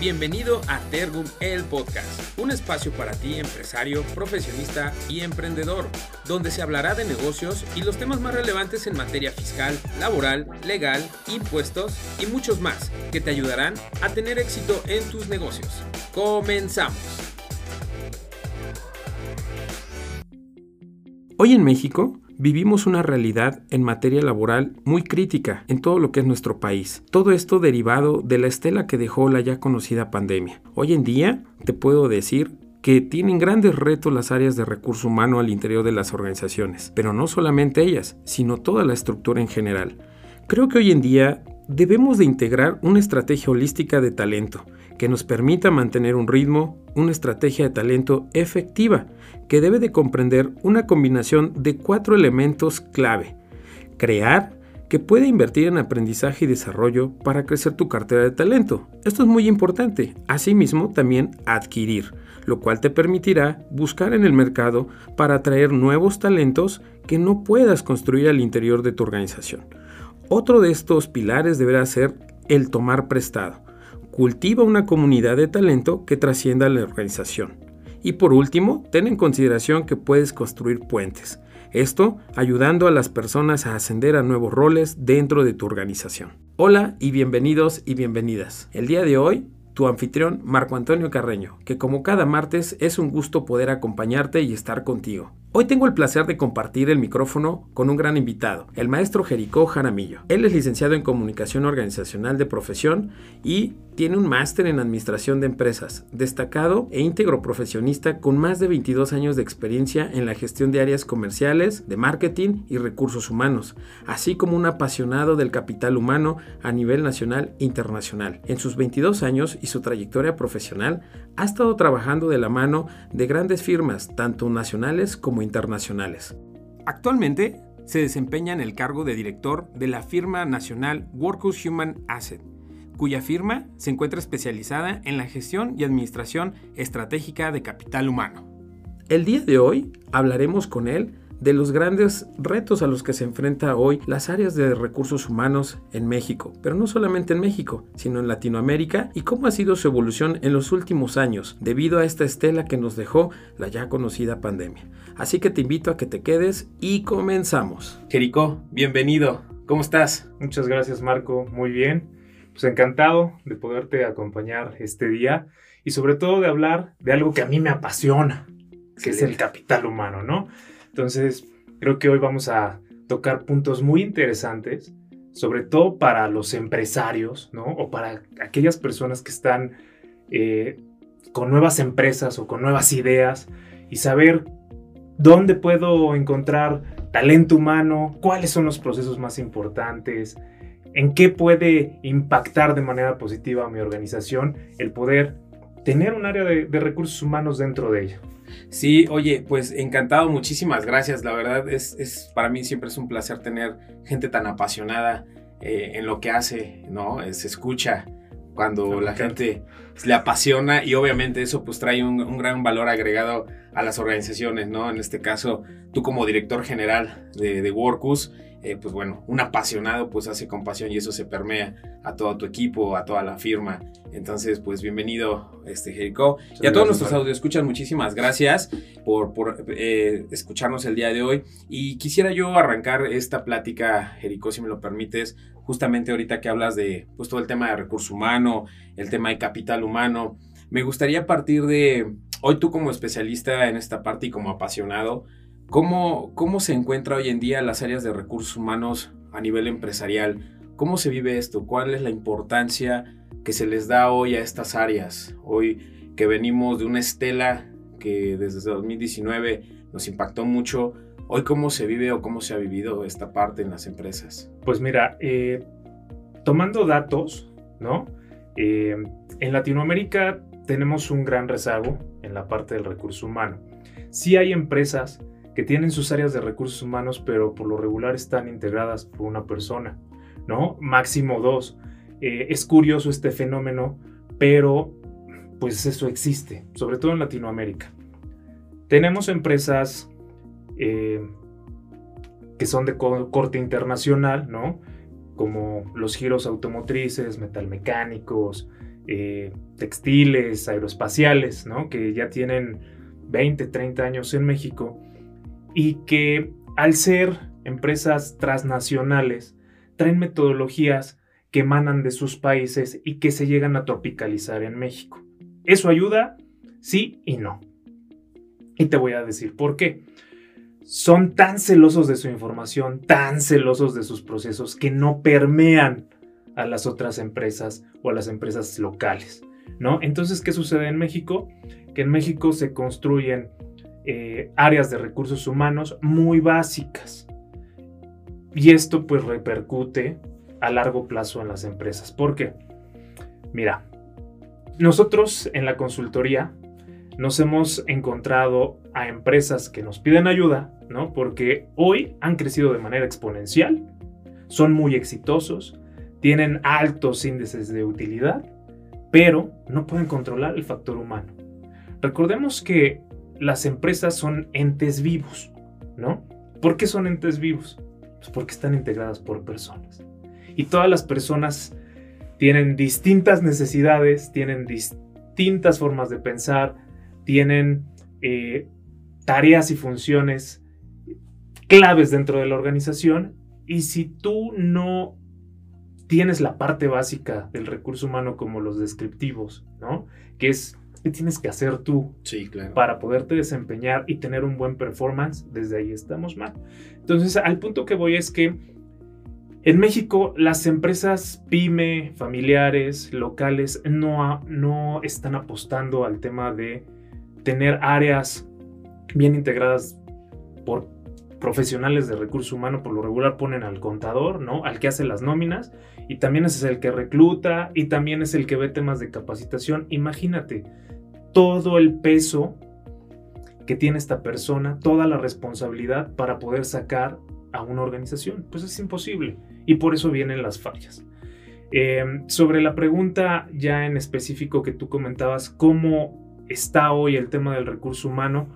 Bienvenido a Tergum el Podcast, un espacio para ti empresario, profesionista y emprendedor, donde se hablará de negocios y los temas más relevantes en materia fiscal, laboral, legal, impuestos y muchos más que te ayudarán a tener éxito en tus negocios. Comenzamos. Hoy en México Vivimos una realidad en materia laboral muy crítica en todo lo que es nuestro país. Todo esto derivado de la estela que dejó la ya conocida pandemia. Hoy en día te puedo decir que tienen grandes retos las áreas de recurso humano al interior de las organizaciones, pero no solamente ellas, sino toda la estructura en general. Creo que hoy en día debemos de integrar una estrategia holística de talento que nos permita mantener un ritmo, una estrategia de talento efectiva, que debe de comprender una combinación de cuatro elementos clave. Crear, que puede invertir en aprendizaje y desarrollo para crecer tu cartera de talento. Esto es muy importante. Asimismo, también adquirir, lo cual te permitirá buscar en el mercado para atraer nuevos talentos que no puedas construir al interior de tu organización. Otro de estos pilares deberá ser el tomar prestado cultiva una comunidad de talento que trascienda la organización. Y por último, ten en consideración que puedes construir puentes. Esto ayudando a las personas a ascender a nuevos roles dentro de tu organización. Hola y bienvenidos y bienvenidas. El día de hoy tu anfitrión Marco Antonio Carreño, que como cada martes es un gusto poder acompañarte y estar contigo. Hoy tengo el placer de compartir el micrófono con un gran invitado, el maestro Jericó Jaramillo. Él es licenciado en Comunicación Organizacional de Profesión y tiene un máster en Administración de Empresas, destacado e íntegro profesionista con más de 22 años de experiencia en la gestión de áreas comerciales, de marketing y recursos humanos, así como un apasionado del capital humano a nivel nacional e internacional. En sus 22 años y su trayectoria profesional, ha estado trabajando de la mano de grandes firmas, tanto nacionales como internacionales. Actualmente se desempeña en el cargo de director de la firma nacional Workus Human Asset, cuya firma se encuentra especializada en la gestión y administración estratégica de capital humano. El día de hoy hablaremos con él de los grandes retos a los que se enfrenta hoy las áreas de recursos humanos en México, pero no solamente en México, sino en Latinoamérica y cómo ha sido su evolución en los últimos años debido a esta estela que nos dejó la ya conocida pandemia. Así que te invito a que te quedes y comenzamos. Jericó, bienvenido. ¿Cómo estás? Muchas gracias Marco, muy bien. Pues encantado de poderte acompañar este día y sobre todo de hablar de algo que a mí me apasiona, que es el capital humano, ¿no? Entonces, creo que hoy vamos a tocar puntos muy interesantes, sobre todo para los empresarios, ¿no? O para aquellas personas que están eh, con nuevas empresas o con nuevas ideas y saber dónde puedo encontrar talento humano, cuáles son los procesos más importantes, en qué puede impactar de manera positiva a mi organización el poder tener un área de, de recursos humanos dentro de ella. Sí, oye, pues encantado, muchísimas gracias. La verdad es, es para mí siempre es un placer tener gente tan apasionada eh, en lo que hace, ¿no? Se escucha cuando la gente le apasiona y obviamente eso pues trae un, gran valor agregado a las organizaciones, ¿no? En este caso, tú como director general de, de Workus, eh, pues bueno, un apasionado pues hace compasión y eso se permea a todo tu equipo, a toda la firma. Entonces, pues bienvenido, este Jerico. Y a todos nuestros audio escuchan, muchísimas gracias por, por eh, escucharnos el día de hoy. Y quisiera yo arrancar esta plática, Jerico, si me lo permites, justamente ahorita que hablas de pues todo el tema de recurso humano, el tema de capital humano. Me gustaría partir de, hoy tú como especialista en esta parte y como apasionado, ¿Cómo, ¿Cómo se encuentra hoy en día las áreas de recursos humanos a nivel empresarial? ¿Cómo se vive esto? ¿Cuál es la importancia que se les da hoy a estas áreas? Hoy que venimos de una estela que desde 2019 nos impactó mucho, hoy cómo se vive o cómo se ha vivido esta parte en las empresas? Pues mira, eh, tomando datos, ¿no? Eh, en Latinoamérica tenemos un gran rezago en la parte del recurso humano. Sí hay empresas tienen sus áreas de recursos humanos, pero por lo regular están integradas por una persona, ¿no? Máximo dos. Eh, es curioso este fenómeno, pero pues eso existe, sobre todo en Latinoamérica. Tenemos empresas eh, que son de corte internacional, ¿no? Como los giros automotrices, metalmecánicos, eh, textiles, aeroespaciales, ¿no? que ya tienen 20, 30 años en México y que al ser empresas transnacionales traen metodologías que emanan de sus países y que se llegan a tropicalizar en México. ¿Eso ayuda? Sí y no. Y te voy a decir por qué. Son tan celosos de su información, tan celosos de sus procesos, que no permean a las otras empresas o a las empresas locales. ¿no? Entonces, ¿qué sucede en México? Que en México se construyen eh, áreas de recursos humanos muy básicas. Y esto pues repercute a largo plazo en las empresas. ¿Por qué? Mira, nosotros en la consultoría nos hemos encontrado a empresas que nos piden ayuda, ¿no? Porque hoy han crecido de manera exponencial, son muy exitosos, tienen altos índices de utilidad, pero no pueden controlar el factor humano. Recordemos que las empresas son entes vivos, ¿no? ¿Por qué son entes vivos? Pues porque están integradas por personas. Y todas las personas tienen distintas necesidades, tienen distintas formas de pensar, tienen eh, tareas y funciones claves dentro de la organización. Y si tú no tienes la parte básica del recurso humano como los descriptivos, ¿no? Que es qué tienes que hacer tú para poderte desempeñar y tener un buen performance, desde ahí estamos mal. Entonces, al punto que voy es que en México las empresas pyme, familiares, locales, no, no están apostando al tema de tener áreas bien integradas por profesionales de recurso humano, por lo regular ponen al contador, ¿no? Al que hace las nóminas y también es el que recluta y también es el que ve temas de capacitación. Imagínate todo el peso que tiene esta persona, toda la responsabilidad para poder sacar a una organización. Pues es imposible y por eso vienen las fallas. Eh, sobre la pregunta ya en específico que tú comentabas, ¿cómo está hoy el tema del recurso humano?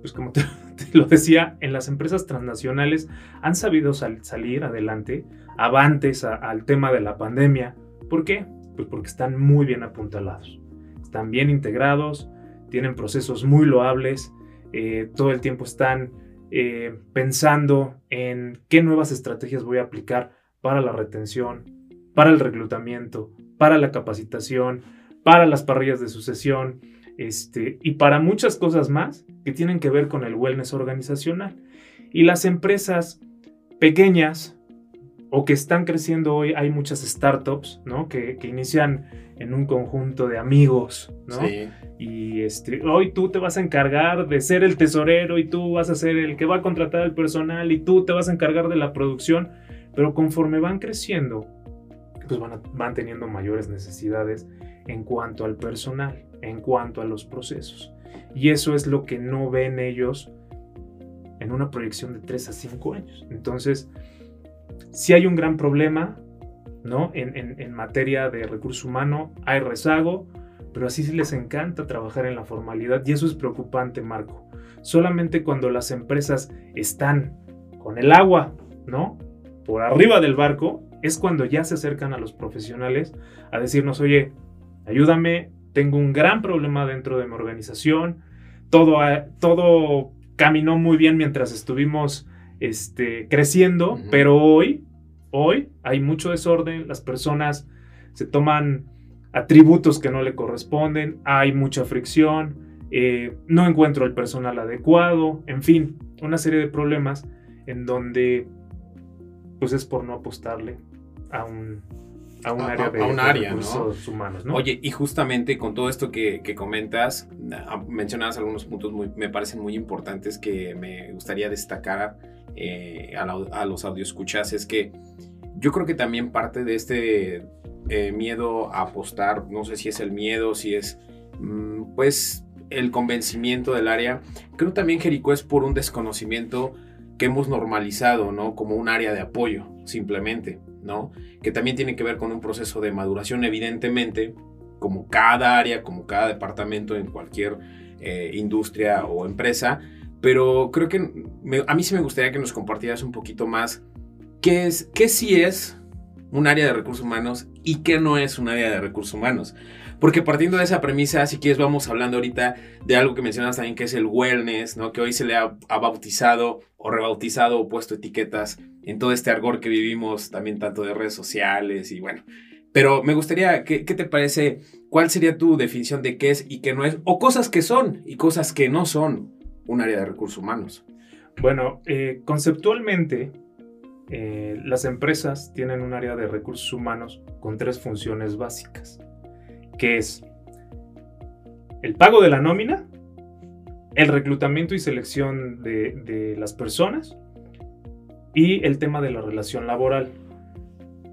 Pues como te, lo decía, en las empresas transnacionales han sabido salir adelante, avantes al tema de la pandemia. ¿Por qué? Pues porque están muy bien apuntalados, están bien integrados, tienen procesos muy loables, eh, todo el tiempo están eh, pensando en qué nuevas estrategias voy a aplicar para la retención, para el reclutamiento, para la capacitación, para las parrillas de sucesión este, y para muchas cosas más que tienen que ver con el wellness organizacional. Y las empresas pequeñas o que están creciendo hoy, hay muchas startups, ¿no? Que, inician en un conjunto de amigos, ¿no? Y este, hoy tú te vas a encargar de ser el tesorero y tú vas a ser el que va a contratar al personal y tú te vas a encargar de la producción, pero conforme van creciendo, pues van, van teniendo mayores necesidades en cuanto al personal, en cuanto a los procesos. Y eso es lo que no ven ellos en una proyección de 3 a 5 años. Entonces, si hay un gran problema, ¿no? En, materia de recurso humano, hay rezago, pero así les encanta trabajar en la formalidad y eso es preocupante, Marco. Solamente cuando las empresas están con el agua, ¿no? Por arriba del barco, es cuando ya se acercan a los profesionales a decirnos, oye, ayúdame, tengo un gran problema dentro de mi organización, todo, todo caminó muy bien mientras estuvimos este, creciendo, pero hoy, hoy hay mucho desorden, las personas se toman atributos que no le corresponden, hay mucha fricción, eh, no encuentro el personal adecuado, en fin, una serie de problemas en donde pues es por no apostarle a un, a un área de, un área, recursos humanos. ¿no? Oye, y justamente con todo esto que, comentas, ah, mencionabas algunos puntos muy, me parecen muy importantes que me gustaría destacar eh, a, los audioscuchas, es que yo creo que también parte de este eh, miedo a apostar, no sé si es el miedo, si es mm, pues el convencimiento del área, creo también Jericó es por un desconocimiento que hemos normalizado, ¿no? Como un área de apoyo, simplemente. ¿no? Que también tiene que ver con un proceso de maduración, evidentemente, como cada área, como cada departamento en cualquier eh, industria o empresa, pero creo que a mí sí me gustaría que nos compartieras un poquito más qué es, qué sí es un área de recursos humanos y qué no es un área de recursos humanos. Porque partiendo de esa premisa, si quieres, vamos hablando ahorita de algo que mencionas también, que es el wellness, ¿no? Que hoy se le ha, bautizado o rebautizado o puesto etiquetas en todo este argor que vivimos, también tanto de redes sociales y bueno. Pero me gustaría, ¿qué, qué te parece? ¿Cuál sería tu definición de qué es y qué no es? O cosas que son y cosas que no son un área de recursos humanos. Bueno, eh, conceptualmente, eh, las empresas tienen un área de recursos humanos con tres funciones básicas que es el pago de la nómina, el reclutamiento y selección de, las personas y el tema de la relación laboral,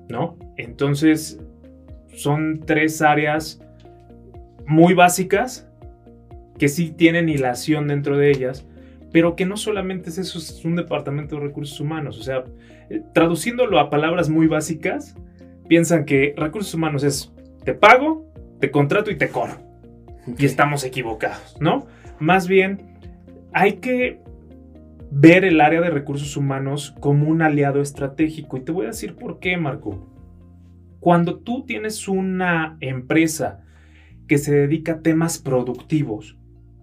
¿no? Entonces, son tres áreas muy básicas que sí tienen hilación dentro de ellas, pero que no solamente es eso, es un departamento de recursos humanos. O sea, eh, traduciéndolo a palabras muy básicas, piensan que recursos humanos es te pago, te contrato y te corro. Y estamos equivocados, ¿no? Más bien, hay que ver el área de recursos humanos como un aliado estratégico. Y te voy a decir por qué, Marco. Cuando tú tienes una empresa que se dedica a temas productivos,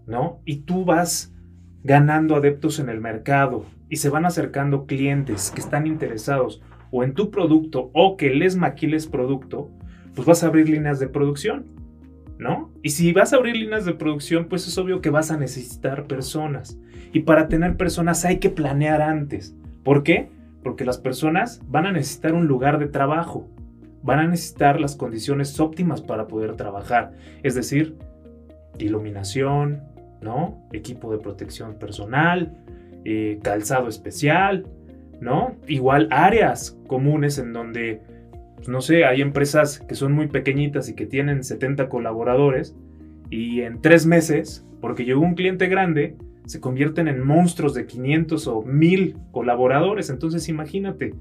¿no? Y tú vas ganando adeptos en el mercado y se van acercando clientes que están interesados o en tu producto o que les maquiles producto, pues vas a abrir líneas de producción, ¿no? Y si vas a abrir líneas de producción, pues es obvio que vas a necesitar personas. Y para tener personas hay que planear antes. ¿Por qué? Porque las personas van a necesitar un lugar de trabajo, van a necesitar las condiciones óptimas para poder trabajar, es decir, iluminación, ¿no? Equipo de protección personal, eh, calzado especial, ¿no? Igual áreas comunes en donde pues, no sé, hay empresas que son muy pequeñitas y que tienen 70 colaboradores y en tres meses, porque llegó un cliente grande, se convierten en monstruos de 500 o 1000 colaboradores. Entonces imagínate,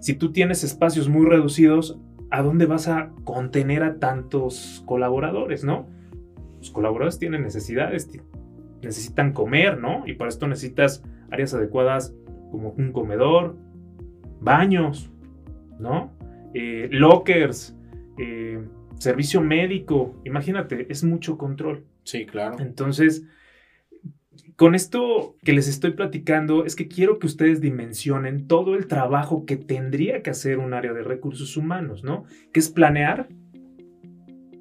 si tú tienes espacios muy reducidos, ¿a dónde vas a contener a tantos colaboradores, no? Los colaboradores tienen necesidades, necesitan comer, ¿no? Y para esto necesitas áreas adecuadas como un comedor, baños, ¿no? Eh, lockers, eh, servicio médico. Imagínate, es mucho control. Sí, claro. Entonces, con esto que les estoy platicando, es que quiero que ustedes dimensionen todo el trabajo que tendría que hacer un área de recursos humanos, ¿no? Que es planear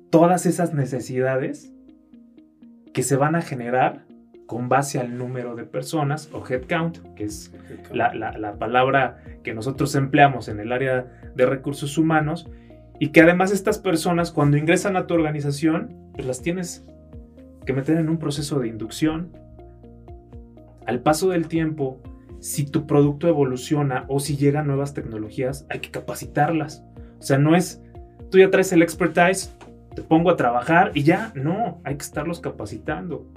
todas esas necesidades que se van a generar con base al número de personas o headcount, que es la, palabra que nosotros empleamos en el área de recursos humanos, y que además estas personas cuando ingresan a tu organización, pues las tienes que meter en un proceso de inducción. Al paso del tiempo, si tu producto evoluciona o si llegan nuevas tecnologías, hay que capacitarlas. O sea, no es, tú ya traes el expertise, te pongo a trabajar y ya, no, hay que estarlos capacitando.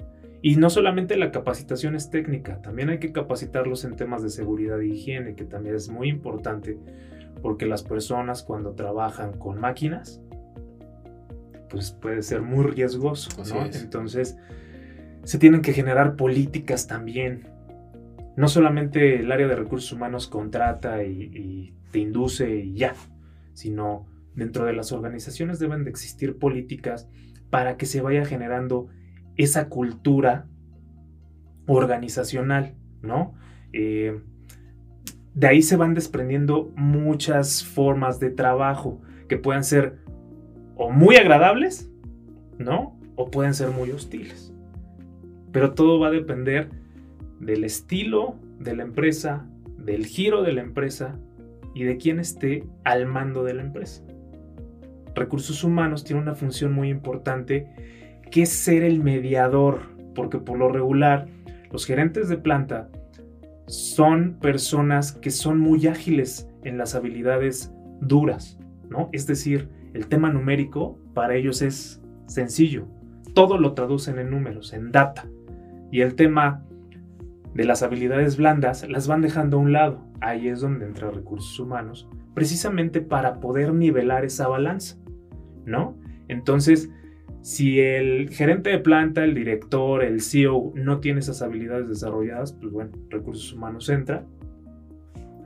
Y no solamente la capacitación es técnica, también hay que capacitarlos en temas de seguridad e higiene, que también es muy importante, porque las personas cuando trabajan con máquinas, pues puede ser muy riesgoso, ¿no? Entonces, se tienen que generar políticas también. No solamente el área de recursos humanos contrata y, y te induce y ya, sino dentro de las organizaciones deben de existir políticas para que se vaya generando esa cultura organizacional, ¿no? Eh, de ahí se van desprendiendo muchas formas de trabajo que pueden ser o muy agradables, ¿no? O pueden ser muy hostiles. Pero todo va a depender del estilo de la empresa, del giro de la empresa y de quién esté al mando de la empresa. Recursos humanos tiene una función muy importante que es ser el mediador, porque por lo regular los gerentes de planta son personas que son muy ágiles en las habilidades duras, ¿no? Es decir, el tema numérico para ellos es sencillo. Todo lo traducen en números, en data. Y el tema de las habilidades blandas las van dejando a un lado. Ahí es donde entra recursos humanos, precisamente para poder nivelar esa balanza, ¿no? Entonces, si el gerente de planta, el director, el CEO no tiene esas habilidades desarrolladas, pues bueno, recursos humanos entra,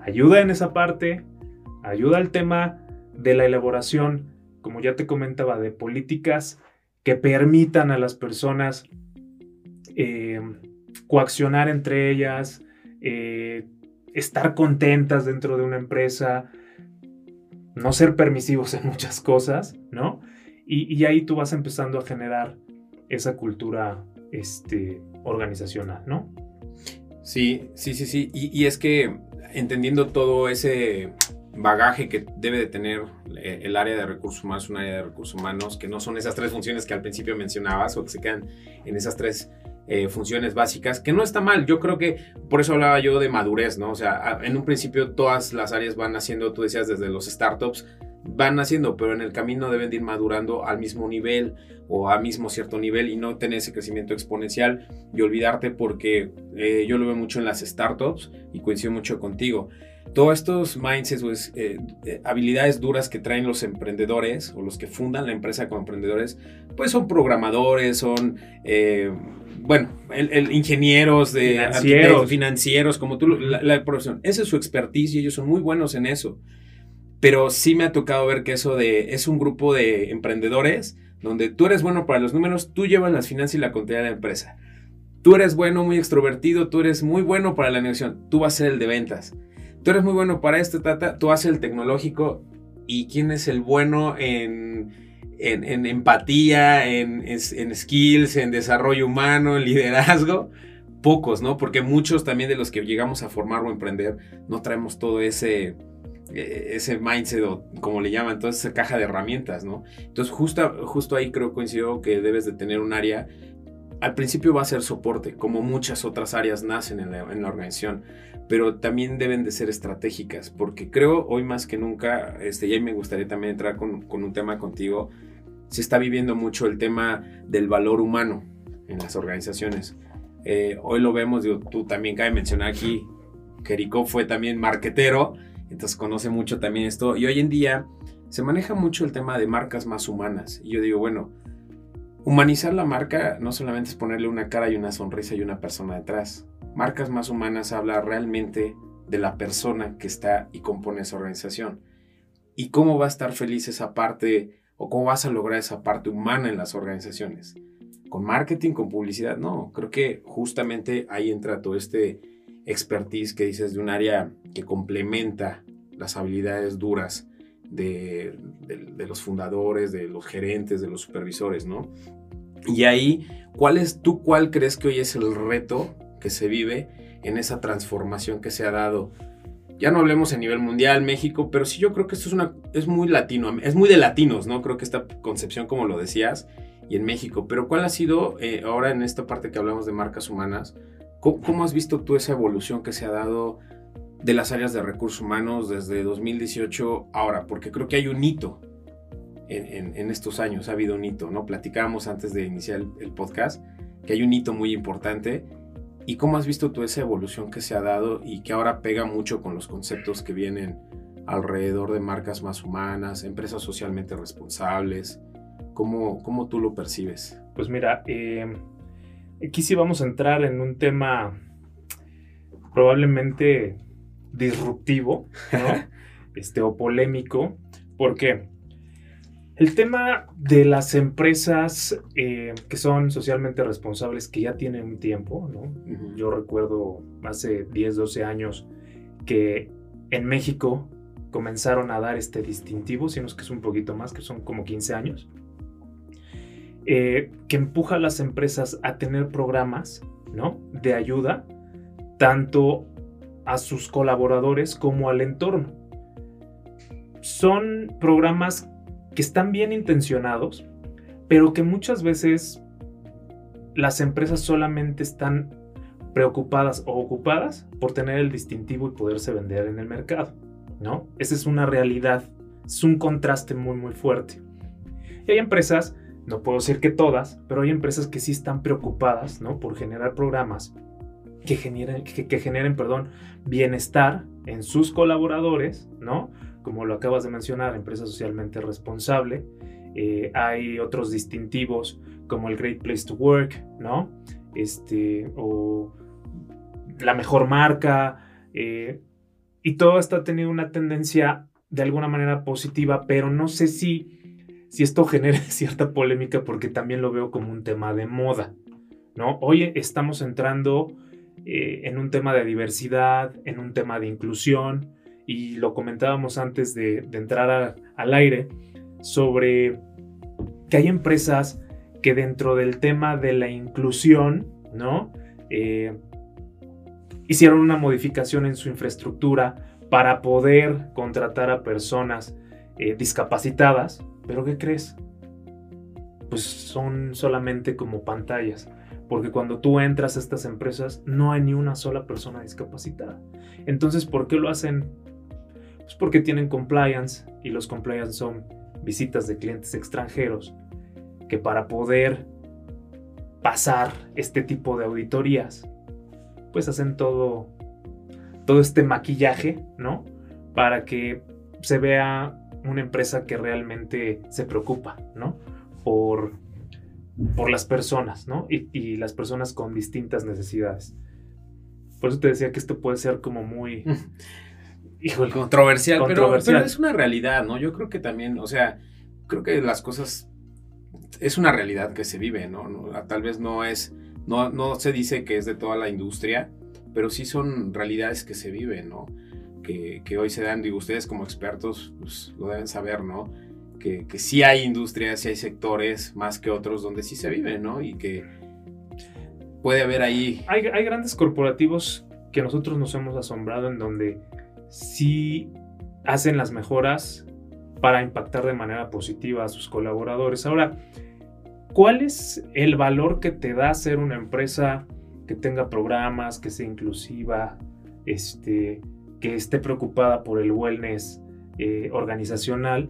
ayuda en esa parte, ayuda al tema de la elaboración, como ya te comentaba, de políticas que permitan a las personas eh, coaccionar entre ellas, eh, estar contentas dentro de una empresa, no ser permisivos en muchas cosas, ¿no? Y, ahí tú vas empezando a generar esa cultura este, organizacional, ¿no? Sí, sí, sí, sí. Y, es que entendiendo todo ese bagaje que debe de tener eh, el área de recursos humanos, un área de recursos humanos, que no son esas tres funciones que al principio mencionabas o que se quedan en esas tres eh, funciones básicas, que no está mal. Yo creo que por eso hablaba yo de madurez, ¿no? O sea, en un principio todas las áreas van haciendo, tú decías, desde los startups, van haciendo, pero en el camino deben de ir madurando al mismo nivel o a mismo cierto nivel y no tener ese crecimiento exponencial y olvidarte porque eh, yo lo veo mucho en las startups y coincido mucho contigo. Todos estos mindsets o eh, habilidades duras que traen los emprendedores o los que fundan la empresa como emprendedores, pues son programadores, son bueno, el, ingenieros de financieros. financieros, como tú, la, profesión. Esa es su expertise y ellos son muy buenos en eso. Pero sí me ha tocado ver que eso de, es un grupo de emprendedores donde tú eres bueno para los números, tú llevas las finanzas y la contabilidad de la empresa. Tú eres bueno, muy extrovertido, tú eres muy bueno para la negociación, tú vas a ser el de ventas. Tú eres muy bueno para esto, tata, tú haces el tecnológico. ¿Y quién es el bueno en en, empatía, en, en, skills, en desarrollo humano, en liderazgo, pocos, ¿no? Porque muchos también de los que llegamos a formar o emprender no traemos todo ese, eh, ese mindset o como le llaman, toda esa caja de herramientas, ¿no? Entonces justo, justo ahí creo coincido que debes de tener un área, al principio va a ser soporte, como muchas otras áreas nacen en la, organización, pero también deben de ser estratégicas, porque creo hoy más que nunca, este, y ahí me gustaría también entrar con, con un tema contigo, se está viviendo mucho el tema del valor humano en las organizaciones. Eh, hoy lo vemos, tú también cabe mencionar aquí, Jericó fue también marquetero, entonces conoce mucho también esto. Y hoy en día se maneja mucho el tema de marcas más humanas. Y yo digo, bueno, humanizar la marca no solamente es ponerle una cara y una sonrisa y una persona detrás. Marcas más humanas habla realmente de la persona que está y compone esa organización. Y cómo va a estar feliz esa parte ¿O cómo vas a lograr esa parte humana en las organizaciones? ¿Con marketing, con publicidad? No, creo que justamente ahí entra todo este expertise que dices de un área que complementa las habilidades duras de, los fundadores, de los gerentes, de los supervisores, ¿no? Y ahí, ¿cuál es, tú cuál crees que hoy es el reto que se vive en esa transformación que se ha dado ya no hablemos a nivel mundial, México, pero sí yo creo que esto es, una, es muy latino, es muy de latinos, ¿no? Creo que esta concepción, como lo decías, y en México. Pero ¿cuál ha sido, eh, ahora en esta parte que hablamos de marcas humanas, ¿cómo, has visto tú esa evolución que se ha dado de las áreas de recursos humanos desde 2018 ahora? Porque creo que hay un hito en, estos años, ha habido un hito, ¿no? Platicábamos antes de iniciar el podcast que hay un hito muy importante ¿Y cómo has visto tú esa evolución que se ha dado y que ahora pega mucho con los conceptos que vienen alrededor de marcas más humanas, empresas socialmente responsables? ¿Cómo, cómo tú lo percibes? Pues mira, eh, aquí sí vamos a entrar en un tema probablemente disruptivo, este, o polémico. ¿Por qué? El tema de las empresas eh, que son socialmente responsables, que ya tienen un tiempo, ¿no? Yo recuerdo hace 10, 12 años que en México comenzaron a dar este distintivo, sino que es un poquito más, que son como 15 años, eh, que empuja a las empresas a tener programas, ¿no? De ayuda, tanto a sus colaboradores como al entorno. Son programas que están bien intencionados, pero que muchas veces las empresas solamente están preocupadas o ocupadas por tener el distintivo y poderse vender en el mercado, ¿no? Esa es una realidad, es un contraste muy muy fuerte. Y hay empresas, no puedo decir que todas, pero hay empresas que sí están preocupadas, ¿no? Por generar programas que generen, que generen perdón, bienestar en sus colaboradores, ¿no? Como lo acabas de mencionar, empresa socialmente responsable. Eh, hay otros distintivos como el Great Place to Work, ¿no? Este, o la mejor marca. Eh, y todo esto ha tenido una tendencia de alguna manera positiva, pero no sé si, si esto genere cierta polémica porque también lo veo como un tema de moda, ¿no? Hoy estamos entrando eh, en un tema de diversidad, en un tema de inclusión, y lo comentábamos antes de, entrar al aire, sobre que hay empresas que dentro del tema de la inclusión, ¿no? Eh, hicieron una modificación en su infraestructura para poder contratar a personas eh, discapacitadas, pero ¿qué crees? Pues son solamente como pantallas, porque cuando tú entras a estas empresas no hay ni una sola persona discapacitada. Entonces, ¿por qué lo hacen? Pues porque tienen compliance y los compliance son visitas de clientes extranjeros que para poder pasar este tipo de auditorías, pues hacen todo todo este maquillaje, ¿no? Para que se vea una empresa que realmente se preocupa, ¿no? Por, por las personas, ¿no? Y, las personas con distintas necesidades. Por eso te decía que esto puede ser como muy... Controversial, controversial. Pero, es una realidad, ¿no? Yo creo que también, o sea, creo que las cosas... Es una realidad que se vive, ¿no? tal vez no es... No, no se dice que es de toda la industria, pero sí son realidades que se viven, ¿no? Que, que hoy se dan, digo, ustedes como expertos pues, lo deben saber, ¿no? Que, que sí hay industrias, sí hay sectores más que otros donde sí se vive, ¿no? Y que puede haber ahí... Hay, hay grandes corporativos que nosotros nos hemos asombrado en donde sí hacen las mejoras para impactar de manera positiva a sus colaboradores. Ahora, ¿cuál es el valor que te da ser una empresa que tenga programas, que sea inclusiva, este, que esté preocupada por el wellness eh, organizacional,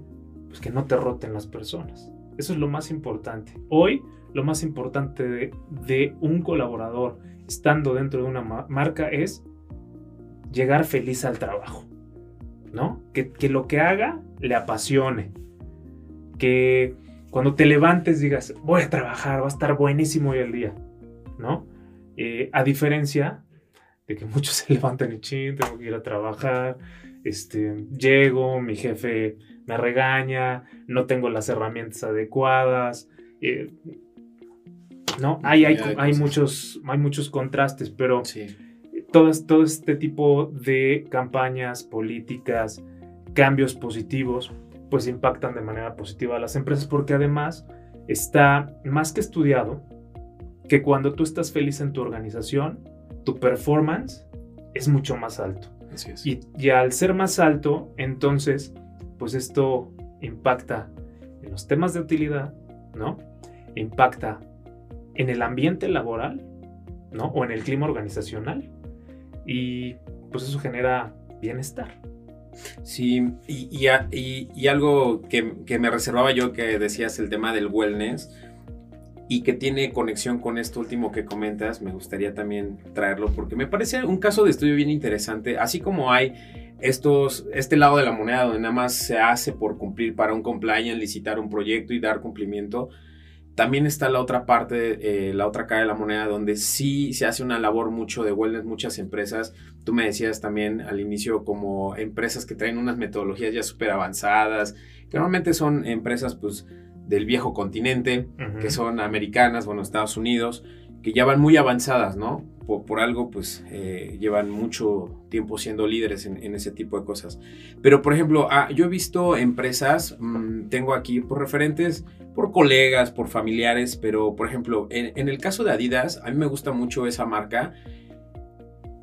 pues que no te roten las personas. Eso es lo más importante. Hoy, lo más importante de, un colaborador estando dentro de una marca es llegar feliz al trabajo, ¿no? Que, que lo que haga le apasione. Que cuando te levantes digas, voy a trabajar, va a estar buenísimo hoy el día, ¿no? Eh, a diferencia de que muchos se levantan y ching, tengo que ir a trabajar, este, llego, mi jefe me regaña, no tengo las herramientas adecuadas. Eh, ¿no? Hay, hay, muchos, hay muchos contrastes, pero todo, todo este tipo de campañas políticas, cambios positivos, pues impactan de manera positiva a las empresas porque además está más que estudiado que cuando tú estás feliz en tu organización, tu performance es mucho más alto. Así es. Y, al ser más alto, entonces, pues esto impacta en los temas de utilidad, ¿no? Impacta en el ambiente laboral, ¿no? O en el clima organizacional. Y pues eso genera bienestar. Sí, y, y, algo que, que, me reservaba yo que decías el tema del wellness, y que tiene conexión con esto último que comentas, me gustaría también traerlo porque me parece un caso de estudio bien interesante, así como hay estos, este lado de la moneda donde nada más se hace por cumplir para un compliance, licitar un proyecto y dar cumplimiento, también está la otra parte, eh, la otra cara de la moneda, donde sí se hace una labor mucho de wellness, muchas empresas. Tú me decías también al inicio como empresas que traen unas metodologías ya súper avanzadas, que normalmente son empresas pues del viejo continente, que son americanas, bueno, Estados Unidos, que ya van muy avanzadas, ¿no? Por, algo, pues eh, llevan mucho tiempo siendo líderes en, ese tipo de cosas. Pero, por ejemplo, ah, yo he visto empresas, mm, tengo aquí por referentes, por colegas, por familiares, pero, por ejemplo, en, el caso de Adidas, a mí me gusta mucho esa marca.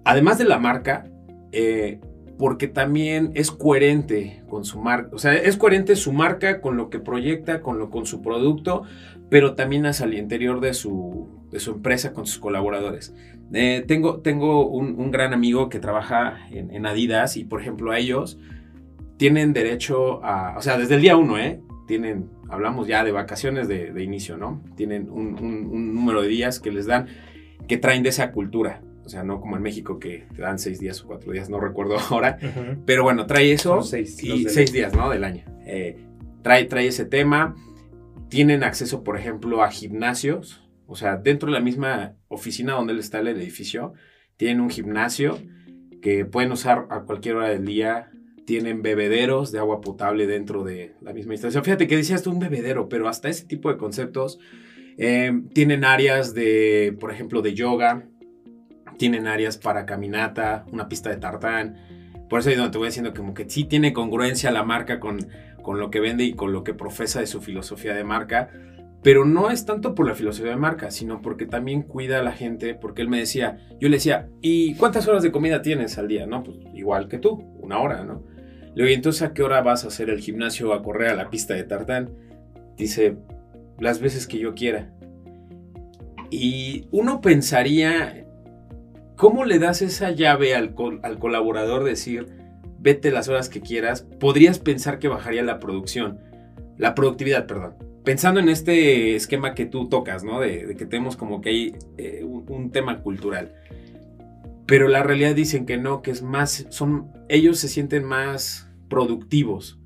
Además de la marca, eh, porque también es coherente con su marca, o sea, es coherente su marca con lo que proyecta, con, lo, con su producto, pero también hacia el interior de su, de su empresa con sus colaboradores. Eh, tengo tengo un, gran amigo que trabaja en, Adidas y, por ejemplo, a ellos tienen derecho a, o sea, desde el día uno, ¿eh? Tienen, hablamos ya de vacaciones de, inicio, ¿no? Tienen un, un número de días que les dan que traen de esa cultura. O sea, no como en México que te dan seis días o cuatro días, no recuerdo ahora. Pero bueno, trae eso. seis, y seis días, ¿no? Del año. Eh, trae, trae ese tema. Tienen acceso, por ejemplo, a gimnasios. O sea, dentro de la misma oficina donde está el edificio, tienen un gimnasio que pueden usar a cualquier hora del día tienen bebederos de agua potable dentro de la misma instalación. Fíjate que decías tú un bebedero, pero hasta ese tipo de conceptos eh, tienen áreas de, por ejemplo, de yoga, tienen áreas para caminata, una pista de tartán. Por eso es donde te voy diciendo como que sí tiene congruencia la marca con, con lo que vende y con lo que profesa de su filosofía de marca. Pero no es tanto por la filosofía de marca, sino porque también cuida a la gente, porque él me decía, yo le decía, ¿y cuántas horas de comida tienes al día? No, pues igual que tú, una hora, ¿no? Le digo, ¿y entonces a qué hora vas a hacer el gimnasio a correr a la pista de tartán? Dice, las veces que yo quiera. Y uno pensaría, ¿cómo le das esa llave al, al colaborador decir, vete las horas que quieras? Podrías pensar que bajaría la producción, la productividad, perdón. Pensando en este esquema que tú tocas, ¿no? De, que tenemos como que hay eh, un, un tema cultural. Pero la realidad dicen que no, que es más, son, ellos se sienten más productivos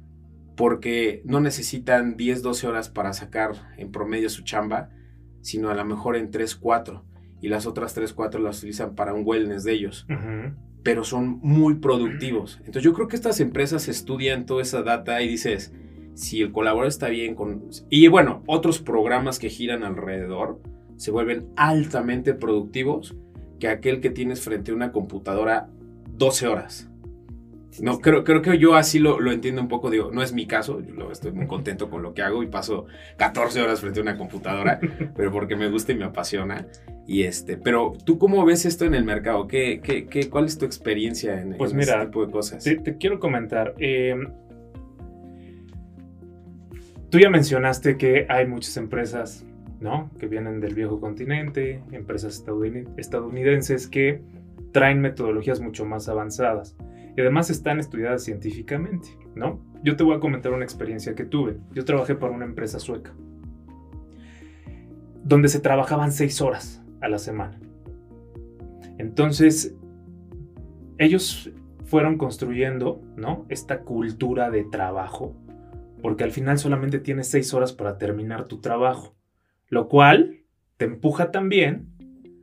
porque no necesitan 10, 12 horas para sacar en promedio su chamba, sino a lo mejor en 3, 4. Y las otras 3, 4 las utilizan para un wellness de ellos. Pero son muy productivos. Entonces yo creo que estas empresas estudian toda esa data y dices, si el colaborador está bien con... Y bueno, otros programas que giran alrededor se vuelven altamente productivos que aquel que tienes frente a una computadora 12 horas. No, creo, creo que yo así lo, lo, entiendo un poco, digo, no es mi caso, yo estoy muy contento con lo que hago y paso 14 horas frente a una computadora, pero porque me gusta y me apasiona. Y este, pero tú cómo ves esto en el mercado? ¿Qué, qué, qué cuál es tu experiencia en, pues este tipo de cosas? Te, te quiero comentar. Eh, tú ya mencionaste que hay muchas empresas, ¿no? Que vienen del viejo continente, empresas estadounidenses que traen metodologías mucho más avanzadas y además están estudiadas científicamente, ¿no? Yo te voy a comentar una experiencia que tuve. Yo trabajé para una empresa sueca, donde se trabajaban seis horas a la semana. Entonces, ellos fueron construyendo, ¿no? Esta cultura de trabajo, porque al final solamente tienes seis horas para terminar tu trabajo, lo cual te empuja también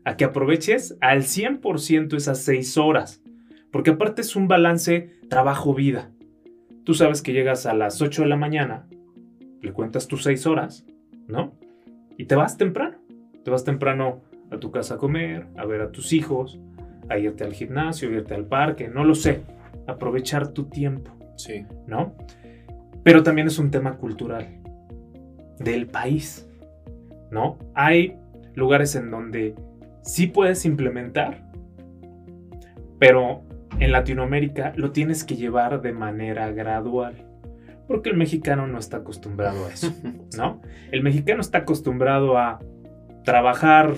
a que aproveches al 100% esas seis horas porque aparte es un balance trabajo-vida. Tú sabes que llegas a las 8 de la mañana, le cuentas tus 6 horas, ¿no? Y te vas temprano. Te vas temprano a tu casa a comer, a ver a tus hijos, a irte al gimnasio, a irte al parque, no lo sé. Aprovechar tu tiempo. Sí. ¿No? Pero también es un tema cultural del país, ¿no? Hay lugares en donde sí puedes implementar, pero en Latinoamérica lo tienes que llevar de manera gradual. Porque el mexicano no está acostumbrado a eso, ¿no? El mexicano está acostumbrado a trabajar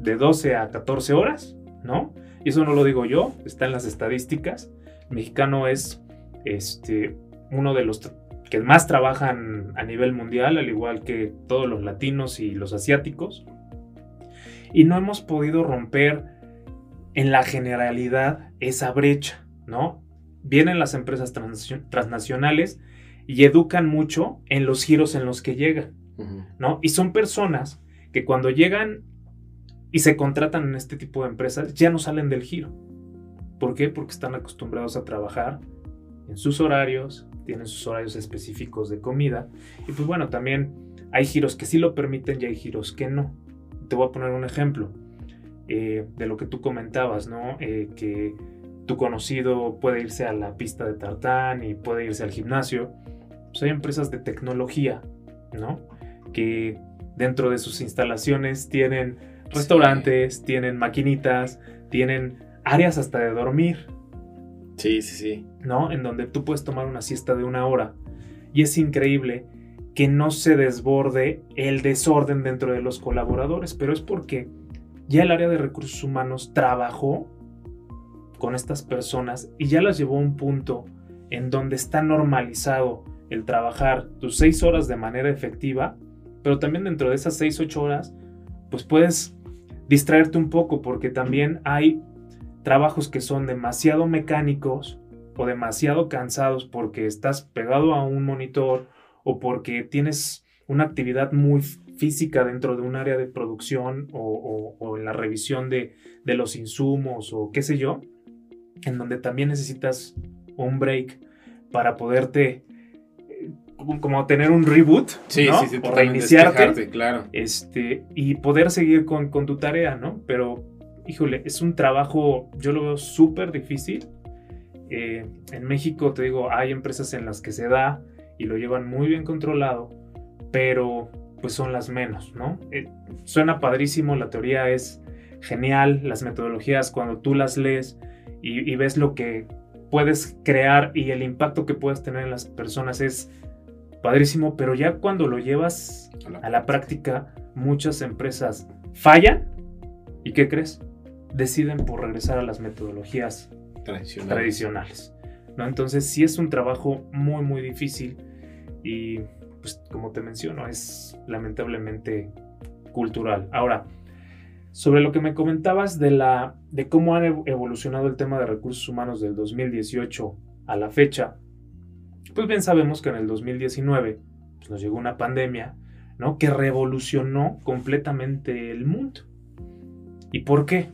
de 12 a 14 horas, ¿no? Y eso no lo digo yo, está en las estadísticas. El mexicano es este, uno de los que más trabajan a nivel mundial, al igual que todos los latinos y los asiáticos. Y no hemos podido romper en la generalidad esa brecha, ¿no? Vienen las empresas transnacionales y educan mucho en los giros en los que llegan, ¿no? Y son personas que cuando llegan y se contratan en este tipo de empresas ya no salen del giro. ¿Por qué? Porque están acostumbrados a trabajar en sus horarios, tienen sus horarios específicos de comida y pues bueno, también hay giros que sí lo permiten y hay giros que no. Te voy a poner un ejemplo. Eh, de lo que tú comentabas, ¿no? Eh, que tu conocido puede irse a la pista de tartán y puede irse al gimnasio. Pues hay empresas de tecnología, ¿no? Que dentro de sus instalaciones tienen restaurantes, tienen maquinitas, tienen áreas hasta de dormir. Sí, sí, sí. ¿No? En donde tú puedes tomar una siesta de una hora. Y es increíble que no se desborde el desorden dentro de los colaboradores, pero es porque ya el área de recursos humanos trabajó con estas personas y ya las llevó a un punto en donde está normalizado el trabajar tus seis horas de manera efectiva, pero también dentro de esas seis, ocho horas, pues puedes distraerte un poco porque también hay trabajos que son demasiado mecánicos o demasiado cansados porque estás pegado a un monitor o porque tienes una actividad muy física dentro de un área de producción o, en la revisión de, los insumos o qué sé yo, en donde también necesitas un break para poderte eh, como tener un reboot, Sí, ¿no? sí, sí, o reiniciarte claro. este, y poder seguir con, con tu tarea, ¿no? Pero, híjole, es un trabajo, yo lo veo súper difícil. Eh, en México, te digo, hay empresas en las que se da y lo llevan muy bien controlado, pero pues son las menos, ¿no? Eh, suena padrísimo, la teoría es genial, las metodologías cuando tú las lees y, y ves lo que puedes crear y el impacto que puedes tener en las personas es padrísimo, pero ya cuando lo llevas a la práctica, muchas empresas fallan y ¿qué crees? Deciden por regresar a las metodologías Tradicional. tradicionales. ¿no? Entonces sí es un trabajo muy muy difícil y pues como te menciono es lamentablemente cultural. Ahora, sobre lo que me comentabas de, la, de cómo han ev- evolucionado el tema de recursos humanos del 2018 a la fecha, pues bien sabemos que en el 2019 pues, nos llegó una pandemia ¿no? que revolucionó completamente el mundo. ¿Y por qué?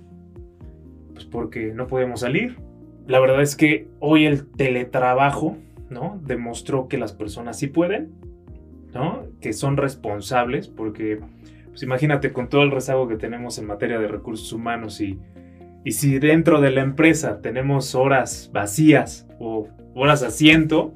Pues porque no podíamos salir. La verdad es que hoy el teletrabajo ¿no? demostró que las personas sí pueden, ¿no? que son responsables, porque pues imagínate con todo el rezago que tenemos en materia de recursos humanos y, y si dentro de la empresa tenemos horas vacías o horas asiento,